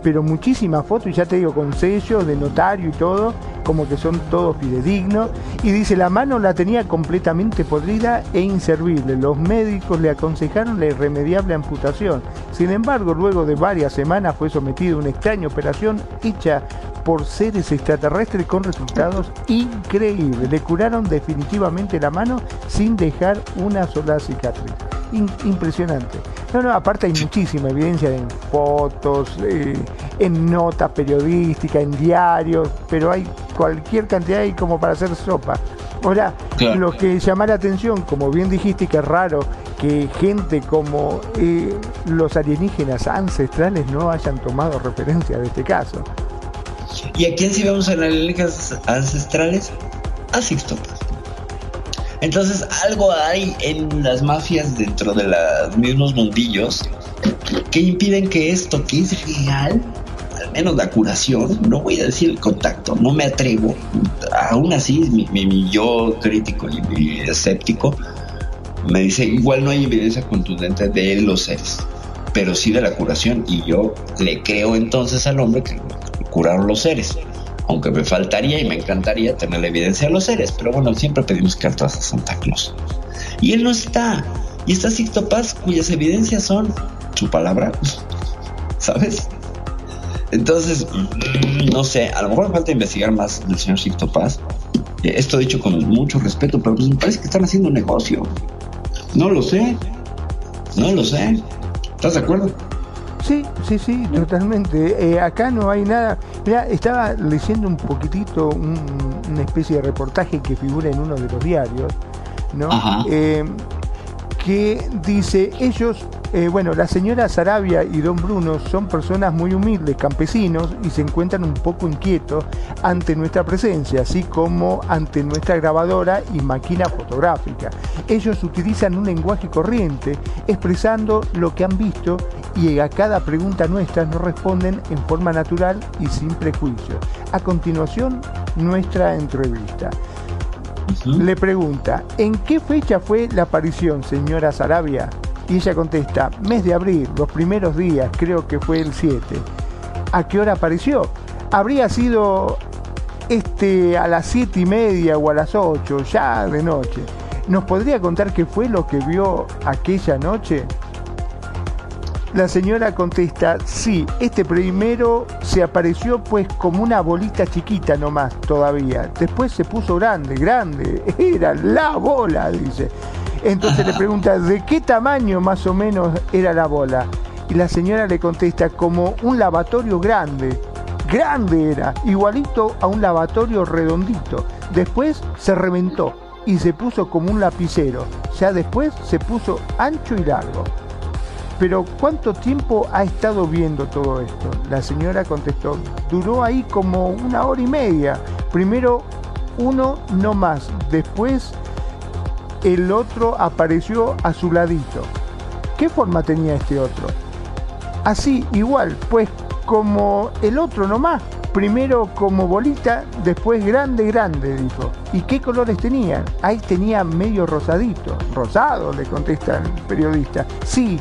pero muchísimas fotos, y ya te digo, con sellos de notario y todo, como que son todos fidedignos, y dice, la mano la tenía completamente podrida e inservible, los médicos le aconsejaron la irremediable amputación, sin embargo, luego de varias semanas fue sometido a una extraña operación hecha por seres extraterrestres con resultados increíbles, le curaron definitivamente la mano sin dejar una sola cicatriz. In- impresionante. No, no, aparte hay muchísima evidencia en fotos, eh, en notas periodísticas, en diarios, pero hay cualquier cantidad ahí como para hacer sopa. Ahora, Claro. lo que llama la atención, como bien dijiste, que es raro que gente como eh, los alienígenas ancestrales no hayan tomado referencia de este caso. ¿Y a quién si vemos en las alienígenas ancestrales? A Sixto. Entonces, algo hay en las mafias dentro de los mismos mundillos que impiden que esto, que es real, al menos la curación, no voy a decir el contacto, no me atrevo. Aún así, mi, yo crítico y mi escéptico me dice, igual no hay evidencia contundente de los seres, pero sí de la curación. Y yo le creo entonces al hombre que curaron los seres. Aunque me faltaría y me encantaría tener la evidencia de los seres, pero bueno, siempre pedimos cartas a Santa Claus. Y él no está. Y está Sixto Paz, cuyas evidencias son su palabra, ¿sabes? Entonces, mm, no sé, a lo mejor me falta investigar más del señor Sixto Paz. Eh, Esto dicho con mucho respeto, pero pues me parece que están haciendo un negocio. No lo sé. No lo sé. ¿Estás de acuerdo? Sí, sí, sí, totalmente. Eh, acá no hay nada. Mira, estaba leyendo un poquitito un- una especie de reportaje que figura en uno de los diarios, ¿no? Ajá. Eh, que dice, ellos, eh, bueno, la señora Sarabia y don Bruno son personas muy humildes, campesinos, y se encuentran un poco inquietos ante nuestra presencia, así como ante nuestra grabadora y máquina fotográfica. Ellos utilizan un lenguaje corriente, expresando lo que han visto y a cada pregunta nuestra nos responden en forma natural y sin prejuicio. A continuación, nuestra entrevista. Le pregunta, ¿en qué fecha fue la aparición, señora Sarabia? Y ella contesta, mes de abril, los primeros días, creo que fue el 7. ¿A qué hora apareció? Habría sido este a las siete y media o a las 8, ya de noche. ¿Nos podría contar qué fue lo que vio aquella noche? La señora contesta, sí, este primero se apareció pues como una bolita chiquita nomás todavía. Después se puso grande, grande. Era la bola, dice. Entonces le pregunta, ¿de qué tamaño más o menos era la bola? Y la señora le contesta, como un lavatorio grande. Grande era, igualito a un lavatorio redondito. Después se reventó y se puso como un lapicero. Ya después se puso ancho y largo. Pero ¿cuánto tiempo ha estado viendo todo esto? La señora contestó, duró ahí como una hora y media. Primero uno no más, después el otro apareció a su ladito. ¿Qué forma tenía este otro? Así, igual, pues como el otro nomás. Primero como bolita, después grande, grande, dijo. ¿Y qué colores tenían? Ahí tenía medio rosadito. Rosado, le contesta el periodista. Sí,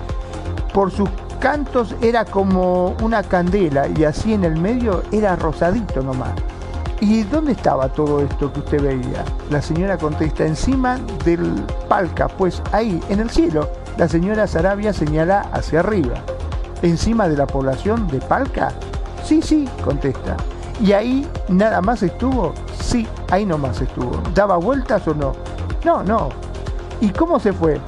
por sus cantos era como una candela y así en el medio era rosadito nomás. ¿Y dónde estaba todo esto que usted veía? La señora contesta, encima del palca, pues ahí, en el cielo. La señora Sarabia señala hacia arriba. ¿Encima de la población de palca? Sí, sí, contesta. ¿Y ahí nada más estuvo? Sí, ahí nomás estuvo. ¿Daba vueltas o no? No, no. ¿Y cómo se fue?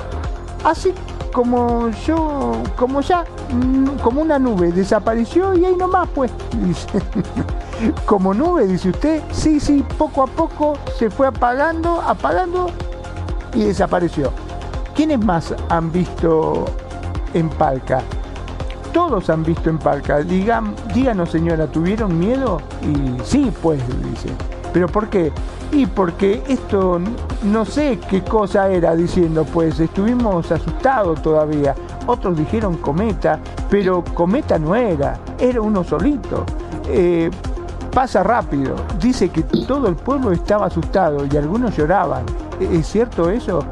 Así como yo, como ya, mm, como una nube, desapareció y ahí nomás pues. Dice. como nube, dice usted, sí, sí, poco a poco se fue apagando, apagando y desapareció. ¿Quiénes más han visto en Palca? todos han visto en Parca. Digan, díganos, señora, ¿tuvieron miedo? Y sí, pues, dice. ¿Pero por qué? Y porque esto no sé qué cosa era diciendo, pues estuvimos asustados todavía. Otros dijeron cometa, pero cometa no era, era uno solito. Eh, pasa rápido. Dice que todo el pueblo estaba asustado y algunos lloraban. ¿Es cierto eso?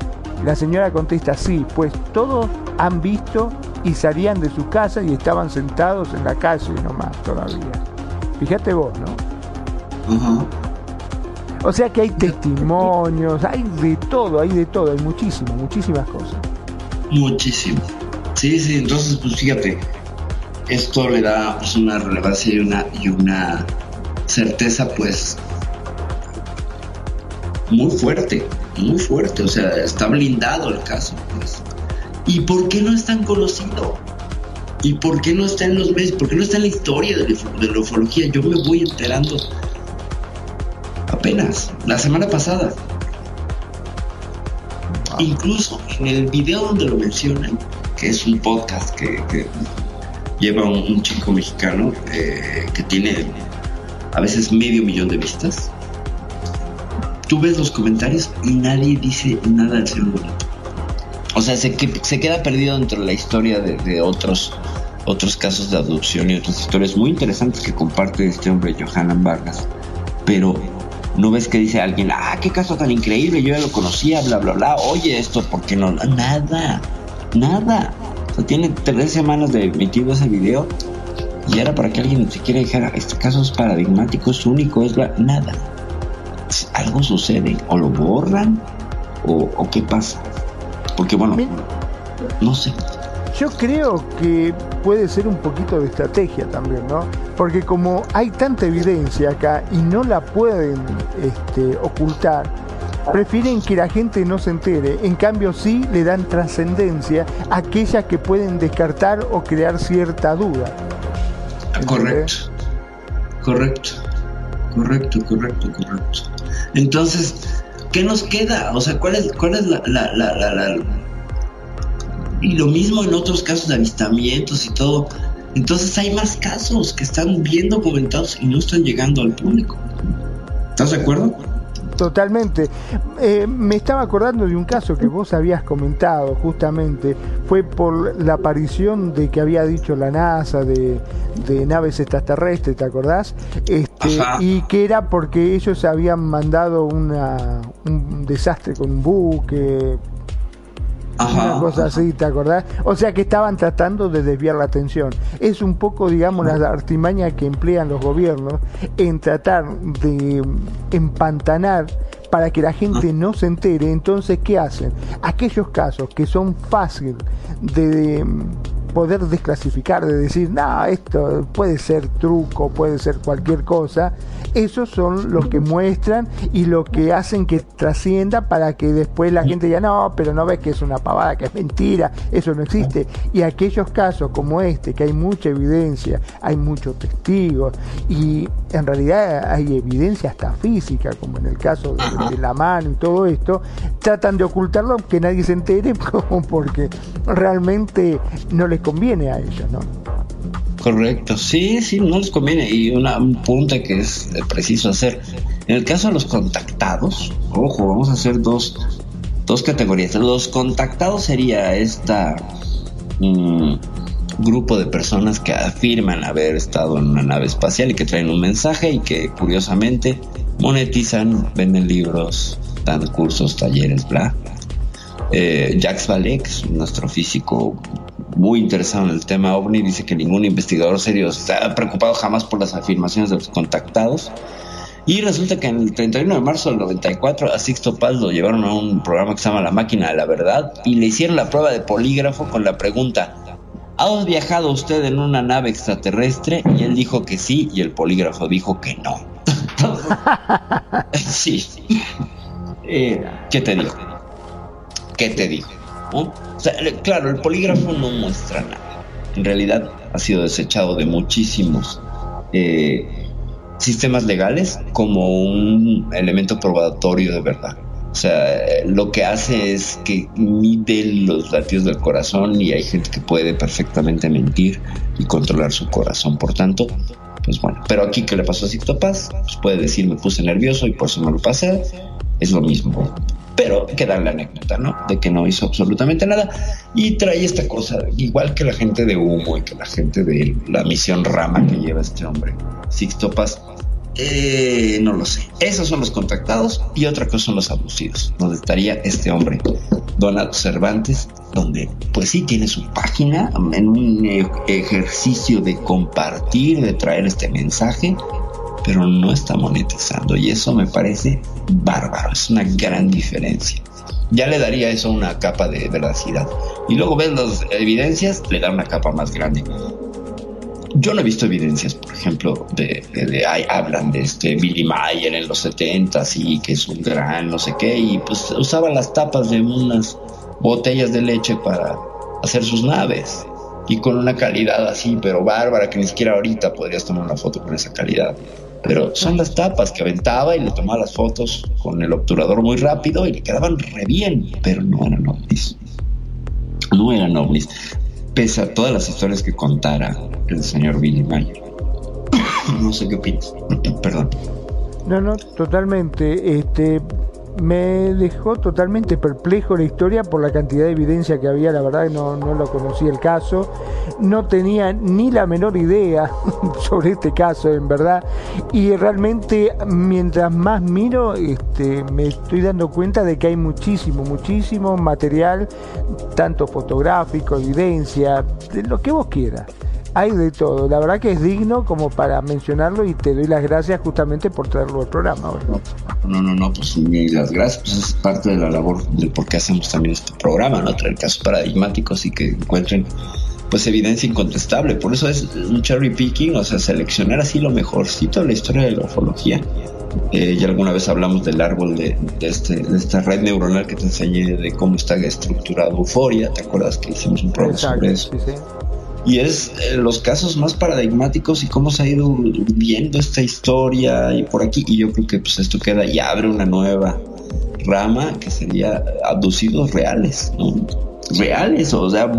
La señora contesta, sí, pues todos han visto y salían de su casa y estaban sentados en la calle nomás todavía. Fíjate vos, ¿no? O sea que hay testimonios, hay de todo, hay de todo, hay muchísimo, muchísimas cosas. Muchísimo. Sí, sí, entonces pues fíjate, esto le da pues, una relevancia y una, y una certeza pues muy fuerte, muy fuerte, o sea, está blindado el caso. Pues. ¿Y por qué no es tan conocido? ¿Y por qué no está en los medios? ¿Por qué no está en la historia de la, de la ufología? Yo me voy enterando apenas, la semana pasada. Incluso en el video donde lo mencionan, que es un podcast que, que lleva un, un chico mexicano eh, que tiene a veces medio millón de vistas, tú ves los comentarios y nadie dice nada del ser bonito. O sea, se, que, se queda perdido dentro de la historia de, de, otros otros casos de abducción y otras historias muy interesantes que comparte este hombre Johanan Vargas. Pero no ves que dice alguien, ah, qué caso tan increíble, yo ya lo conocía, bla, bla, bla, oye esto, ¿por qué no? Nada, nada. O sea, tiene tres semanas de emitido ese video y era para que alguien siquiera dijera, este caso es paradigmático, es único, es la... nada. Algo sucede, o lo borran, o, o qué pasa. Porque bueno, no sé. Yo creo que puede ser un poquito de estrategia también, ¿no? Porque como hay tanta evidencia acá y no la pueden este, ocultar, prefieren que la gente no se entere. En cambio, sí le dan trascendencia a aquellas que pueden descartar o crear cierta duda. Correcto. Correcto. Correcto, correcto, correcto. Entonces, ¿qué nos queda? O sea, ¿cuál es, cuál es la, la, la, la, la y lo mismo en otros casos de avistamientos y todo. Entonces hay más casos que están bien documentados y no están llegando al público. ¿Estás de acuerdo? Totalmente. Eh, me estaba acordando de un caso que vos habías comentado justamente. Fue por la aparición de que había dicho la NASA de, de naves extraterrestres, ¿te acordás? Este, y que era porque ellos habían mandado una, un desastre con un buque Ajá, una cosa así, ¿te acordás? O sea que estaban tratando de desviar la atención. Es un poco, digamos, la artimaña que emplean los gobiernos en tratar de empantanar para que la gente no se entere. Entonces, ¿qué hacen? Aquellos casos que son fáciles de poder desclasificar, de decir, no, esto puede ser truco, puede ser cualquier cosa, esos son los que muestran y lo que hacen que trascienda para que después la gente diga, no, pero no ves que es una pavada, que es mentira, eso no existe. Y aquellos casos como este, que hay mucha evidencia, hay muchos testigos y en realidad hay evidencia hasta física, como en el caso de, de la mano y todo esto, tratan de ocultarlo que nadie se entere porque realmente no les conviene a ellos, ¿no? Correcto, sí, sí, no les conviene. Y una, un punto que es preciso hacer. En el caso de los contactados, ojo, vamos a hacer dos, dos categorías. Los contactados sería esta mm, grupo de personas que afirman haber estado en una nave espacial y que traen un mensaje y que curiosamente monetizan, venden libros, dan cursos, talleres, bla. Eh, Jacques es un astrofísico muy interesado en el tema ovni, dice que ningún investigador serio está preocupado jamás por las afirmaciones de los contactados. Y resulta que en el 31 de marzo del 94 a Sixto Paz lo llevaron a un programa que se llama La Máquina de la Verdad y le hicieron la prueba de polígrafo con la pregunta, ¿ha viajado usted en una nave extraterrestre? Y él dijo que sí y el polígrafo dijo que no. sí. Eh, ¿Qué te digo? ¿Qué te digo? Claro, el polígrafo no muestra nada. En realidad ha sido desechado de muchísimos eh, sistemas legales como un elemento probatorio de verdad. O sea, lo que hace es que mide los latidos del corazón y hay gente que puede perfectamente mentir y controlar su corazón. Por tanto, pues bueno, pero aquí que le pasó a Cictopaz, pues puede decir me puse nervioso y por eso me lo pasé, es lo mismo. Pero queda la anécdota, ¿no? De que no hizo absolutamente nada y trae esta cosa, igual que la gente de humo y que la gente de la misión rama que lleva este hombre, Sixtopas, eh, no lo sé. Esos son los contactados y otra cosa son los abusivos, donde estaría este hombre, Donato Cervantes, donde pues sí tiene su página en un ejercicio de compartir, de traer este mensaje, pero no está monetizando y eso me parece bárbaro, es una gran diferencia. Ya le daría eso una capa de veracidad. Y luego ves las evidencias, le da una capa más grande. Yo no he visto evidencias, por ejemplo, de, de- hablan de este Billy Mayer en los 70 y que es un gran no sé qué, y pues usaba las tapas de unas botellas de leche para hacer sus naves. Y con una calidad así, pero bárbara, que ni siquiera ahorita podrías tomar una foto con esa calidad. Pero son las tapas que aventaba y le tomaba las fotos con el obturador muy rápido y le quedaban re bien, pero no eran ovnis. No eran ovnis, pese a todas las historias que contara el señor Billy Mayer. No sé qué opinas. Perdón. No, no, totalmente. Este, me dejó totalmente perplejo la historia por la cantidad de evidencia que había. La verdad no, no lo conocía el caso. No tenía ni la menor idea sobre este caso, en verdad. Y realmente, mientras más miro, este, me estoy dando cuenta de que hay muchísimo, muchísimo material, tanto fotográfico, evidencia, de lo que vos quieras hay de todo. La verdad que es digno como para mencionarlo y te doy las gracias justamente por traerlo al programa. No, no, no, pues ni las gracias, pues es parte de la labor de por qué hacemos también este programa, ¿no? Traer casos paradigmáticos y que encuentren pues evidencia incontestable. Por eso es un cherry picking, o sea, seleccionar así lo mejorcito de la historia de la ufología. Eh, ya alguna vez hablamos del árbol de, de este, de esta red neuronal que te enseñé de cómo está estructurado Euforia. ¿Te acuerdas que hicimos un programa sobre eso? sí, sí. Y es eh, los casos más paradigmáticos y cómo se ha ido viendo esta historia y por aquí. Y yo creo que pues esto queda y abre una nueva rama que sería abducidos reales, ¿no? Reales, o sea,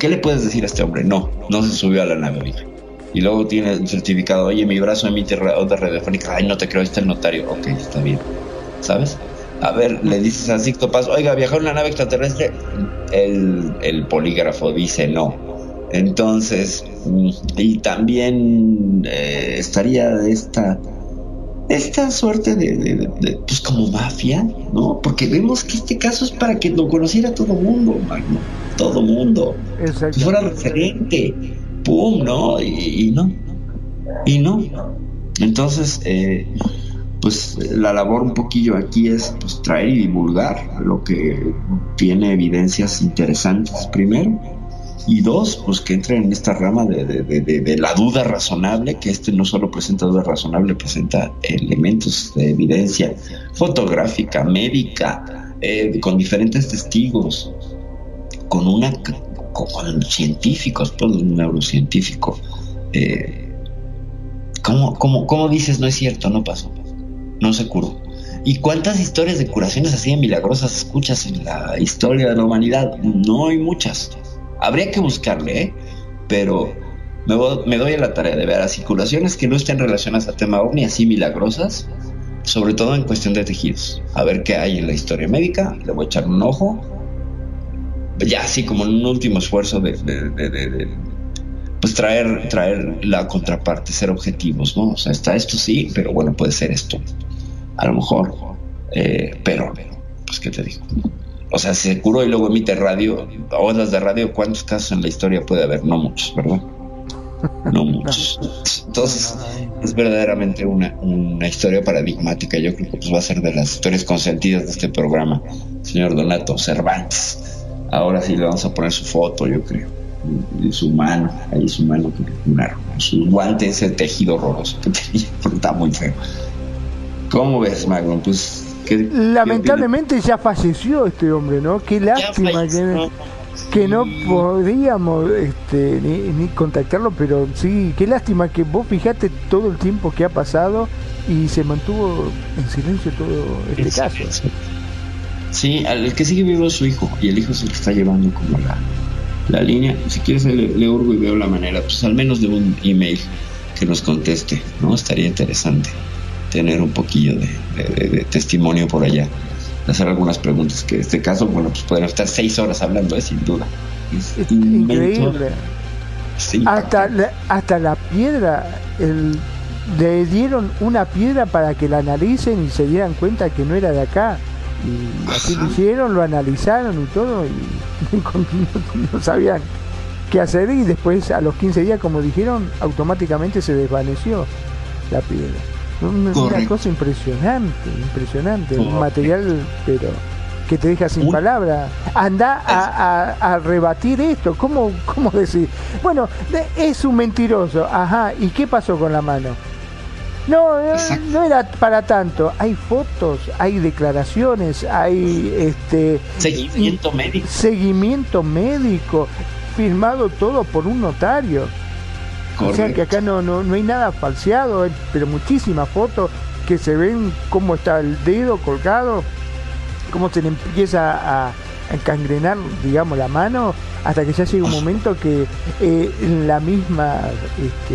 ¿qué le puedes decir a este hombre? No, no se subió a la nave, oiga. Y luego tiene el certificado, oye, mi brazo emite onda radiofónica, ay, no te creo, está el notario, ok, está bien, ¿sabes? A ver, le dices a Sicto Paz, oiga, viajar en una nave extraterrestre, el, el polígrafo dice no. Entonces, mm, y también eh, estaría esta esta suerte de, de- de- de, pues como mafia, ¿no? Porque vemos que este caso es para que lo conociera todo mundo, Magno, todo mundo, que fuera referente, pum, ¿no? Y, y no, y no. Entonces, eh, pues la labor un poquillo aquí es pues, traer y divulgar lo que tiene evidencias interesantes primero y dos, pues que entren en esta rama de, la duda razonable, que este no solo presenta duda razonable, presenta elementos de evidencia fotográfica, médica, eh, con diferentes testigos, con una con científicos, pues un neurocientífico. Eh, ¿cómo, cómo, cómo dices no es cierto? No pasó, no se curó. ¿Y cuántas historias de curaciones así de milagrosas escuchas en la historia de la humanidad? No hay muchas. Habría que buscarle, ¿eh? Pero me, vo- me doy a la tarea de ver así curaciones que no estén relacionadas al tema ovni, así milagrosas, sobre todo en cuestión de tejidos. A ver qué hay en la historia médica, le voy a echar un ojo. Ya así como en un último esfuerzo de, pues traer, traer la contraparte, ser objetivos, ¿no? O sea, está esto sí, pero bueno, puede ser esto. A lo mejor. Eh, pero, pues, ¿qué te digo? O sea, se curó y luego emite radio, ondas de radio, ¿cuántos casos en la historia puede haber? No muchos, ¿verdad? No muchos. Entonces, es verdaderamente una, una historia paradigmática. Yo creo que pues, va a ser de las historias consentidas de este programa, señor Donato Cervantes. Ahora sí le vamos a poner su foto, yo creo. Y su mano, ahí su mano, una- su guante, ese tejido horroroso que tenía, porque está muy feo. ¿Cómo ves, Magnum? Pues, ¿qué, qué Lamentablemente ya falleció este hombre, ¿no? Qué lástima que, que no podíamos este, ni, ni contactarlo, pero sí, qué lástima que vos fijate todo el tiempo que ha pasado y se mantuvo en silencio todo este caso. Sí, al- el que sigue vivo es su hijo y el hijo es el que está llevando como la, la línea. Si quieres le, le hurgo y veo la manera, pues al menos de un email que nos conteste, ¿no? Estaría interesante tener un poquillo de, de- de- de testimonio por allá, hacer algunas preguntas, que en este caso, bueno, pues podrían estar seis horas hablando, ¿eh? sin duda. Es. Increíble. Sí, Hasta la, hasta la piedra, el, le dieron una piedra para que la analicen y se dieran cuenta que no era de acá. Y así lo hicieron, lo analizaron y todo, y no, no sabían qué hacer. Y después, a los 15 días, como dijeron, automáticamente se desvaneció la piedra. Una, una cosa impresionante, impresionante. Un material, pero que te deja sin Un- palabra. Anda a, a- a rebatir esto. ¿Cómo, ¿Cómo decir? Bueno, es un mentiroso. Ajá. ¿Y qué pasó con la mano? No, no, Exacto. no era para tanto. Hay fotos, hay declaraciones, hay este Seguimiento médico. seguimiento médico, firmado todo por un notario. O sea que Correcto. acá no, no, no hay nada falseado, eh, pero muchísimas fotos que se ven cómo está el dedo colgado, cómo se le empieza a, a encangrenar, digamos, la mano, hasta que ya llega un momento que eh, en la misma, este,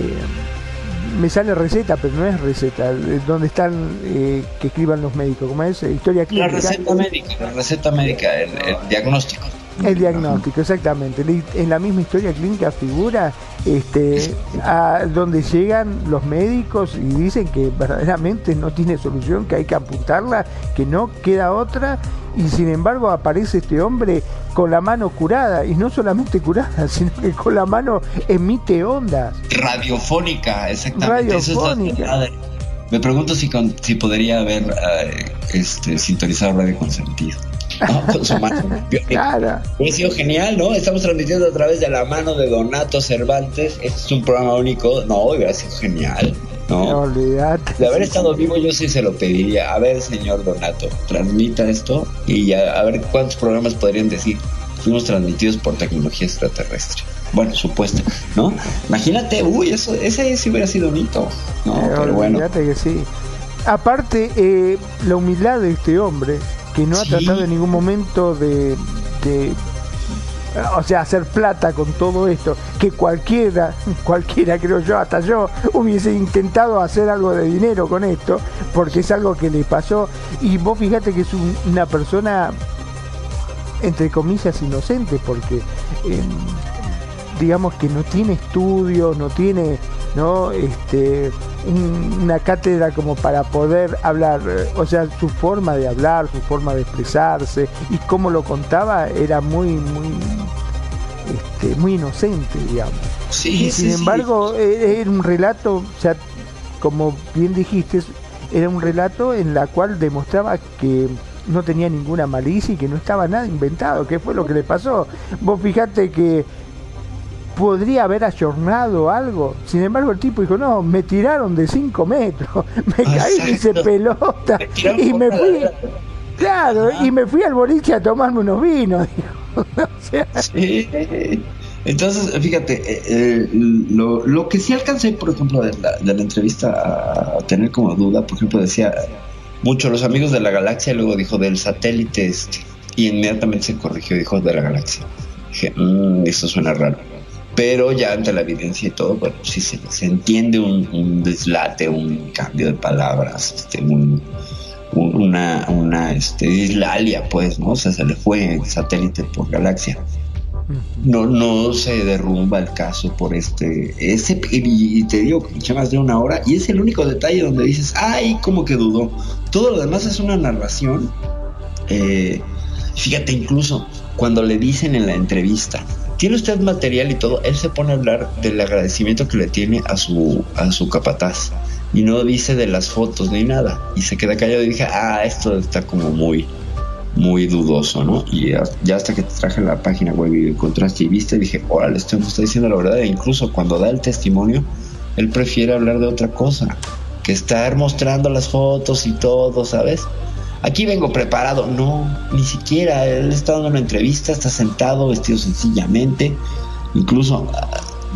eh, me sale receta, pero no es receta, eh, donde están eh, que escriban los médicos, como es Eh, historia La clínica. receta médica, la receta médica, el, el diagnóstico. El diagnóstico, exactamente. En la misma historia clínica figura este, a donde llegan los médicos y dicen que verdaderamente no tiene solución, que hay que amputarla, que no queda otra, y sin embargo aparece este hombre con la mano curada, y no solamente curada, sino que con la mano emite ondas. Radiofónica, exactamente. Eso es la Radiofónica. Me pregunto si, con- si podría haber eh, este, sintonizado radio con Claro. Sido genial, ¿no? Estamos transmitiendo a través de la mano de Donato Cervantes. Este es un programa único. No, hubiera sido genial, No ¿no? De haber estado vivo, yo sí se lo pediría. A ver, señor Donato, transmita esto y ya, a ver cuántos programas podrían decir. Fuimos transmitidos por tecnología extraterrestre. Bueno, supuesto, ¿no? Imagínate, uy, eso, ese sí hubiera sido bonito, ¿no? Eh, Pero bueno, que sí. Aparte, eh, la humildad de este hombre, que no ha tratado en ningún momento de, de, o sea, hacer plata con todo esto, que cualquiera, cualquiera creo yo, hasta yo, hubiese intentado hacer algo de dinero con esto, porque es algo que le pasó. Y vos fíjate que es un- una persona, entre comillas, inocente, porque... em, digamos que no tiene estudios, no tiene no este un- una cátedra como para poder hablar, eh, o sea, su forma de hablar, su forma de expresarse y cómo lo contaba era muy muy este, muy inocente, digamos. sí, y sin sí, embargo, eh, era un relato, o sea, como bien dijiste, era un relato en la cual demostraba que no tenía ninguna malicia y que no estaba nada inventado, que fue lo que le pasó. Vos fijate que podría haber ayornado algo. Sin embargo, el tipo dijo, no, me tiraron de 5 metros, me caí y hice pelota y me fui, claro, Ajá. y me fui al boliche a tomarme unos vinos. dijo. o sea, Sí. Entonces, fíjate, eh, eh, lo, lo que sí alcancé, por ejemplo, de la, de la entrevista a tener como duda, por ejemplo, decía mucho los amigos de la galaxia, luego dijo del satélite este, y inmediatamente se corrigió, dijo de la galaxia. Dije, "Mm, esto suena raro. Pero ya ante la evidencia y todo, bueno, sí se, se entiende un, un deslate, un cambio de palabras, este, un, un- una, una este, dislalia, pues, ¿no? O sea, se le fue el satélite por galaxia. No no se derrumba el caso por este ese y, y te digo que eché más de una hora y es el único detalle donde dices ay como que dudó todo lo demás es una narración eh, fíjate incluso cuando le dicen en la entrevista tiene usted material y todo él se pone a hablar del agradecimiento que le tiene a su a su capataz y no dice de las fotos ni nada y se queda callado y dije ah esto está como muy muy dudoso, ¿no? Y ya, hasta que traje la página web y encontraste y viste, dije, órale, este hombre está diciendo la verdad. E incluso cuando da el testimonio, él prefiere hablar de otra cosa que estar mostrando las fotos y todo, ¿sabes? Aquí vengo preparado. No, ni siquiera. Él está dando una entrevista, está sentado, vestido sencillamente. Incluso ah,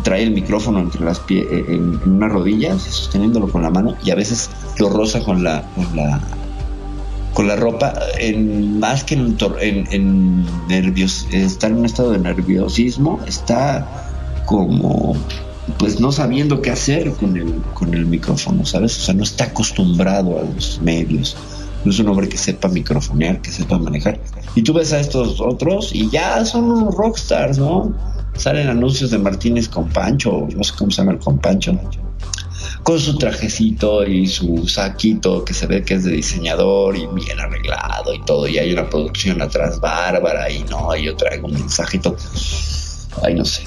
trae el micrófono entre las pie eh, en, en una rodilla, sosteniéndolo con la mano y a veces lo roza con la, con la con la ropa, en, más que en, en, nervios, en un estado de nerviosismo, está como pues no sabiendo qué hacer con el, con el micrófono, ¿sabes? O sea, no está acostumbrado a los medios. No es un hombre que sepa microfonear, que sepa manejar. Y tú ves a estos otros y ya son unos rockstars, ¿no? Salen anuncios de Martínez con Pancho, no sé cómo se llama el con Pancho, con su trajecito y su saquito que se ve que es de diseñador y bien arreglado y todo. Y hay una producción atrás bárbara y no, yo traigo un mensajito. Ay, no sé.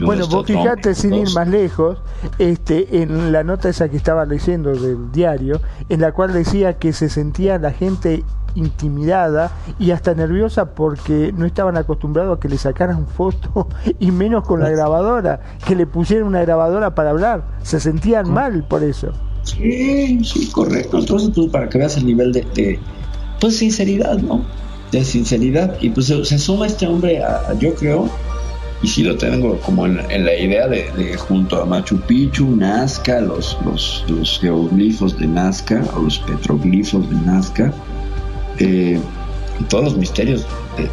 Bueno, vos fijate, sin ir más lejos, este, en la nota esa que estaba leyendo del diario, en la cual decía que se sentía la gente intimidada y hasta nerviosa porque no estaban acostumbrados a que le sacaran fotos y menos con la grabadora, que le pusieran una grabadora para hablar. Se sentían mal por eso. Sí, sí, correcto. Entonces, pues, para que veas el nivel de, de, pues, sinceridad, ¿no? De sinceridad. Y pues se, se suma este hombre a, a- yo creo, y sí lo tengo como en, la idea de, junto a Machu Picchu, Nazca, los, los, geoglifos de Nazca, o los petroglifos de Nazca, eh, todos los misterios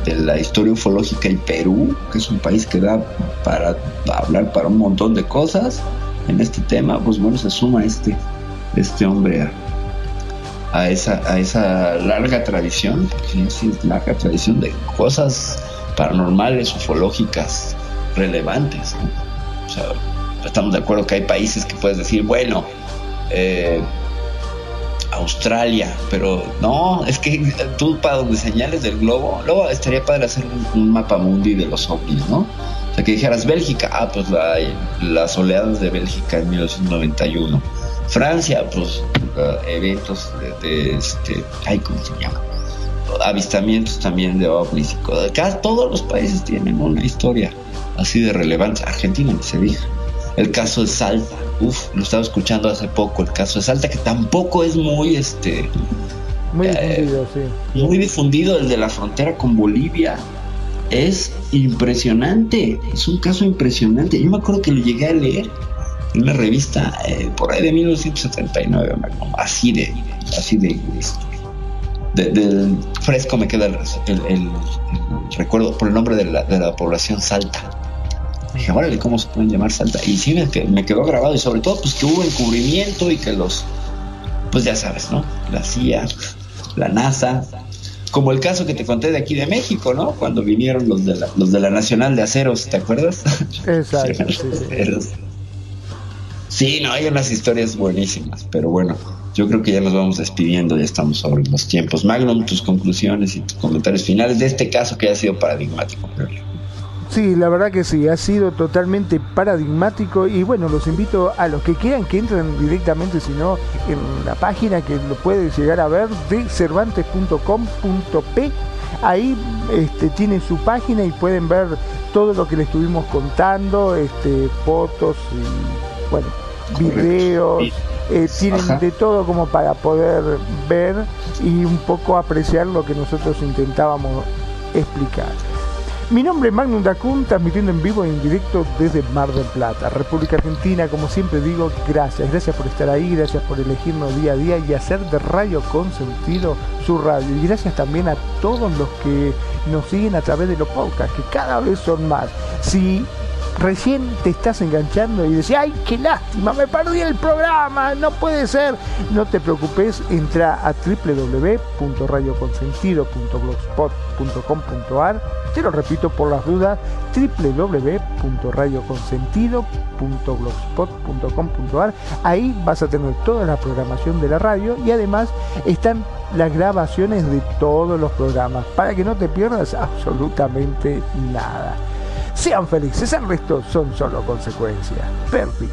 de, la historia ufológica y Perú, que es un país que da para, para hablar para un montón de cosas en este tema, pues bueno, se suma este, este hombre a, a esa, a esa larga tradición, porque sí es larga tradición de cosas paranormales, ufológicas, relevantes. O sea, estamos de acuerdo que hay países que puedes decir, bueno, eh, Australia, pero no, es que tú para donde señales del globo, luego estaría padre hacer un, mapa mundi de los ovnis, ¿no? O sea, que dijeras Bélgica, ah, pues la, las oleadas de Bélgica en 1991. Francia, pues uh, eventos de, este, ay, ¿cómo se llama? Avistamientos también de ovnis. Cada- todos los países tienen una historia así de relevancia. Argentina ni se diga. El caso de Salta, uff, lo estaba escuchando hace poco. El caso de Salta, que tampoco es muy, este, Muy Eh, sí. muy difundido, el de la frontera con Bolivia. Es impresionante, es un caso impresionante. Yo me acuerdo que lo llegué a leer en una revista eh, por ahí de 1979, Magnum, así de, así de, este, de- del fresco me queda el, el- el- el recuerdo por el nombre de la, de la población Salta. Dije, órale, ¿cómo se pueden llamar Salta? Y sí, me, que- me quedó grabado y sobre todo pues que hubo encubrimiento y que los, pues ya sabes, ¿no? La CIA, la NASA, como el caso que te conté de aquí de México, ¿no? Cuando vinieron los de la, los de la Nacional de Aceros, ¿te acuerdas? Exacto, sí, sí. Aceros. Sí, no, hay unas historias buenísimas, pero bueno, yo creo que ya nos vamos despidiendo, ya estamos sobre los tiempos. Magnum, tus conclusiones y tus comentarios finales de este caso que ha sido paradigmático. creo yo. Sí, la verdad que sí, ha sido totalmente paradigmático y bueno, los invito a los que quieran que entren directamente, si no, en la página que lo puede llegar a ver de cervantes.com.p. Ahí este, tienen su página y pueden ver todo lo que le estuvimos contando, este, fotos y bueno, videos. eh, tienen Ajá. de todo como para poder ver y un poco apreciar lo que nosotros intentábamos explicar. Mi nombre es Magnum Dacun, transmitiendo en vivo e en directo desde Mar del Plata, República Argentina. Como siempre digo, gracias, gracias por estar ahí, gracias por elegirnos día a día y hacer de Radio con sentido su radio. Y gracias también a todos los que nos siguen a través de los podcasts, que cada vez son más. Si recién te estás enganchando y decís, ay, qué lástima, me perdí el programa, no puede ser. No te preocupes, entra a www.radioconsentido.blogspot.com.ar Te lo repito por las dudas, www.radioconsentido.blogspot.com.ar Ahí vas a tener toda la programación de la radio y además están las grabaciones de todos los programas para que no te pierdas absolutamente nada. Sean felices, el resto son solo consecuencias. Perfi.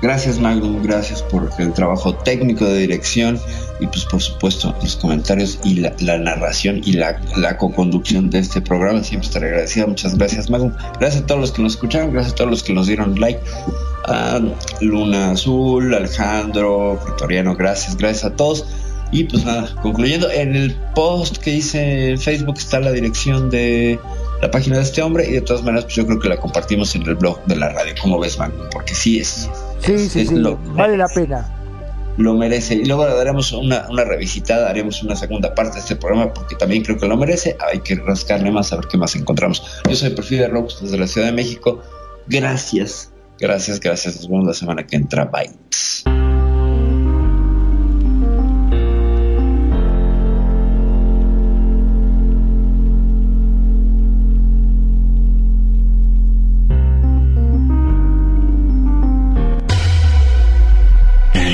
Gracias Magnum, gracias por el trabajo técnico de dirección y pues por supuesto los comentarios y la, narración y la, la co-conducción de este programa. Siempre estaré agradecido. Muchas gracias Magnum. Gracias a todos los que nos escucharon, gracias a todos los que nos dieron like. Luna Azul, Alejandro, Pretoriano, gracias, gracias a todos. Y pues nada, concluyendo, en el post que hice en Facebook está la dirección de la página de este hombre y de todas maneras pues yo creo que la compartimos en el blog de la radio. ¿Cómo ves Magnum? Porque sí es Sí, sí, es sí, lo- vale la pena. lo merece. Y luego le daremos una, una revisitada, haremos una segunda parte de este programa porque también creo que lo merece. Hay que rascarle más a ver qué más encontramos. Yo soy Perfil de Rocks desde la Ciudad de México. Gracias, gracias, gracias. Nos vemos la semana que entra. Bye.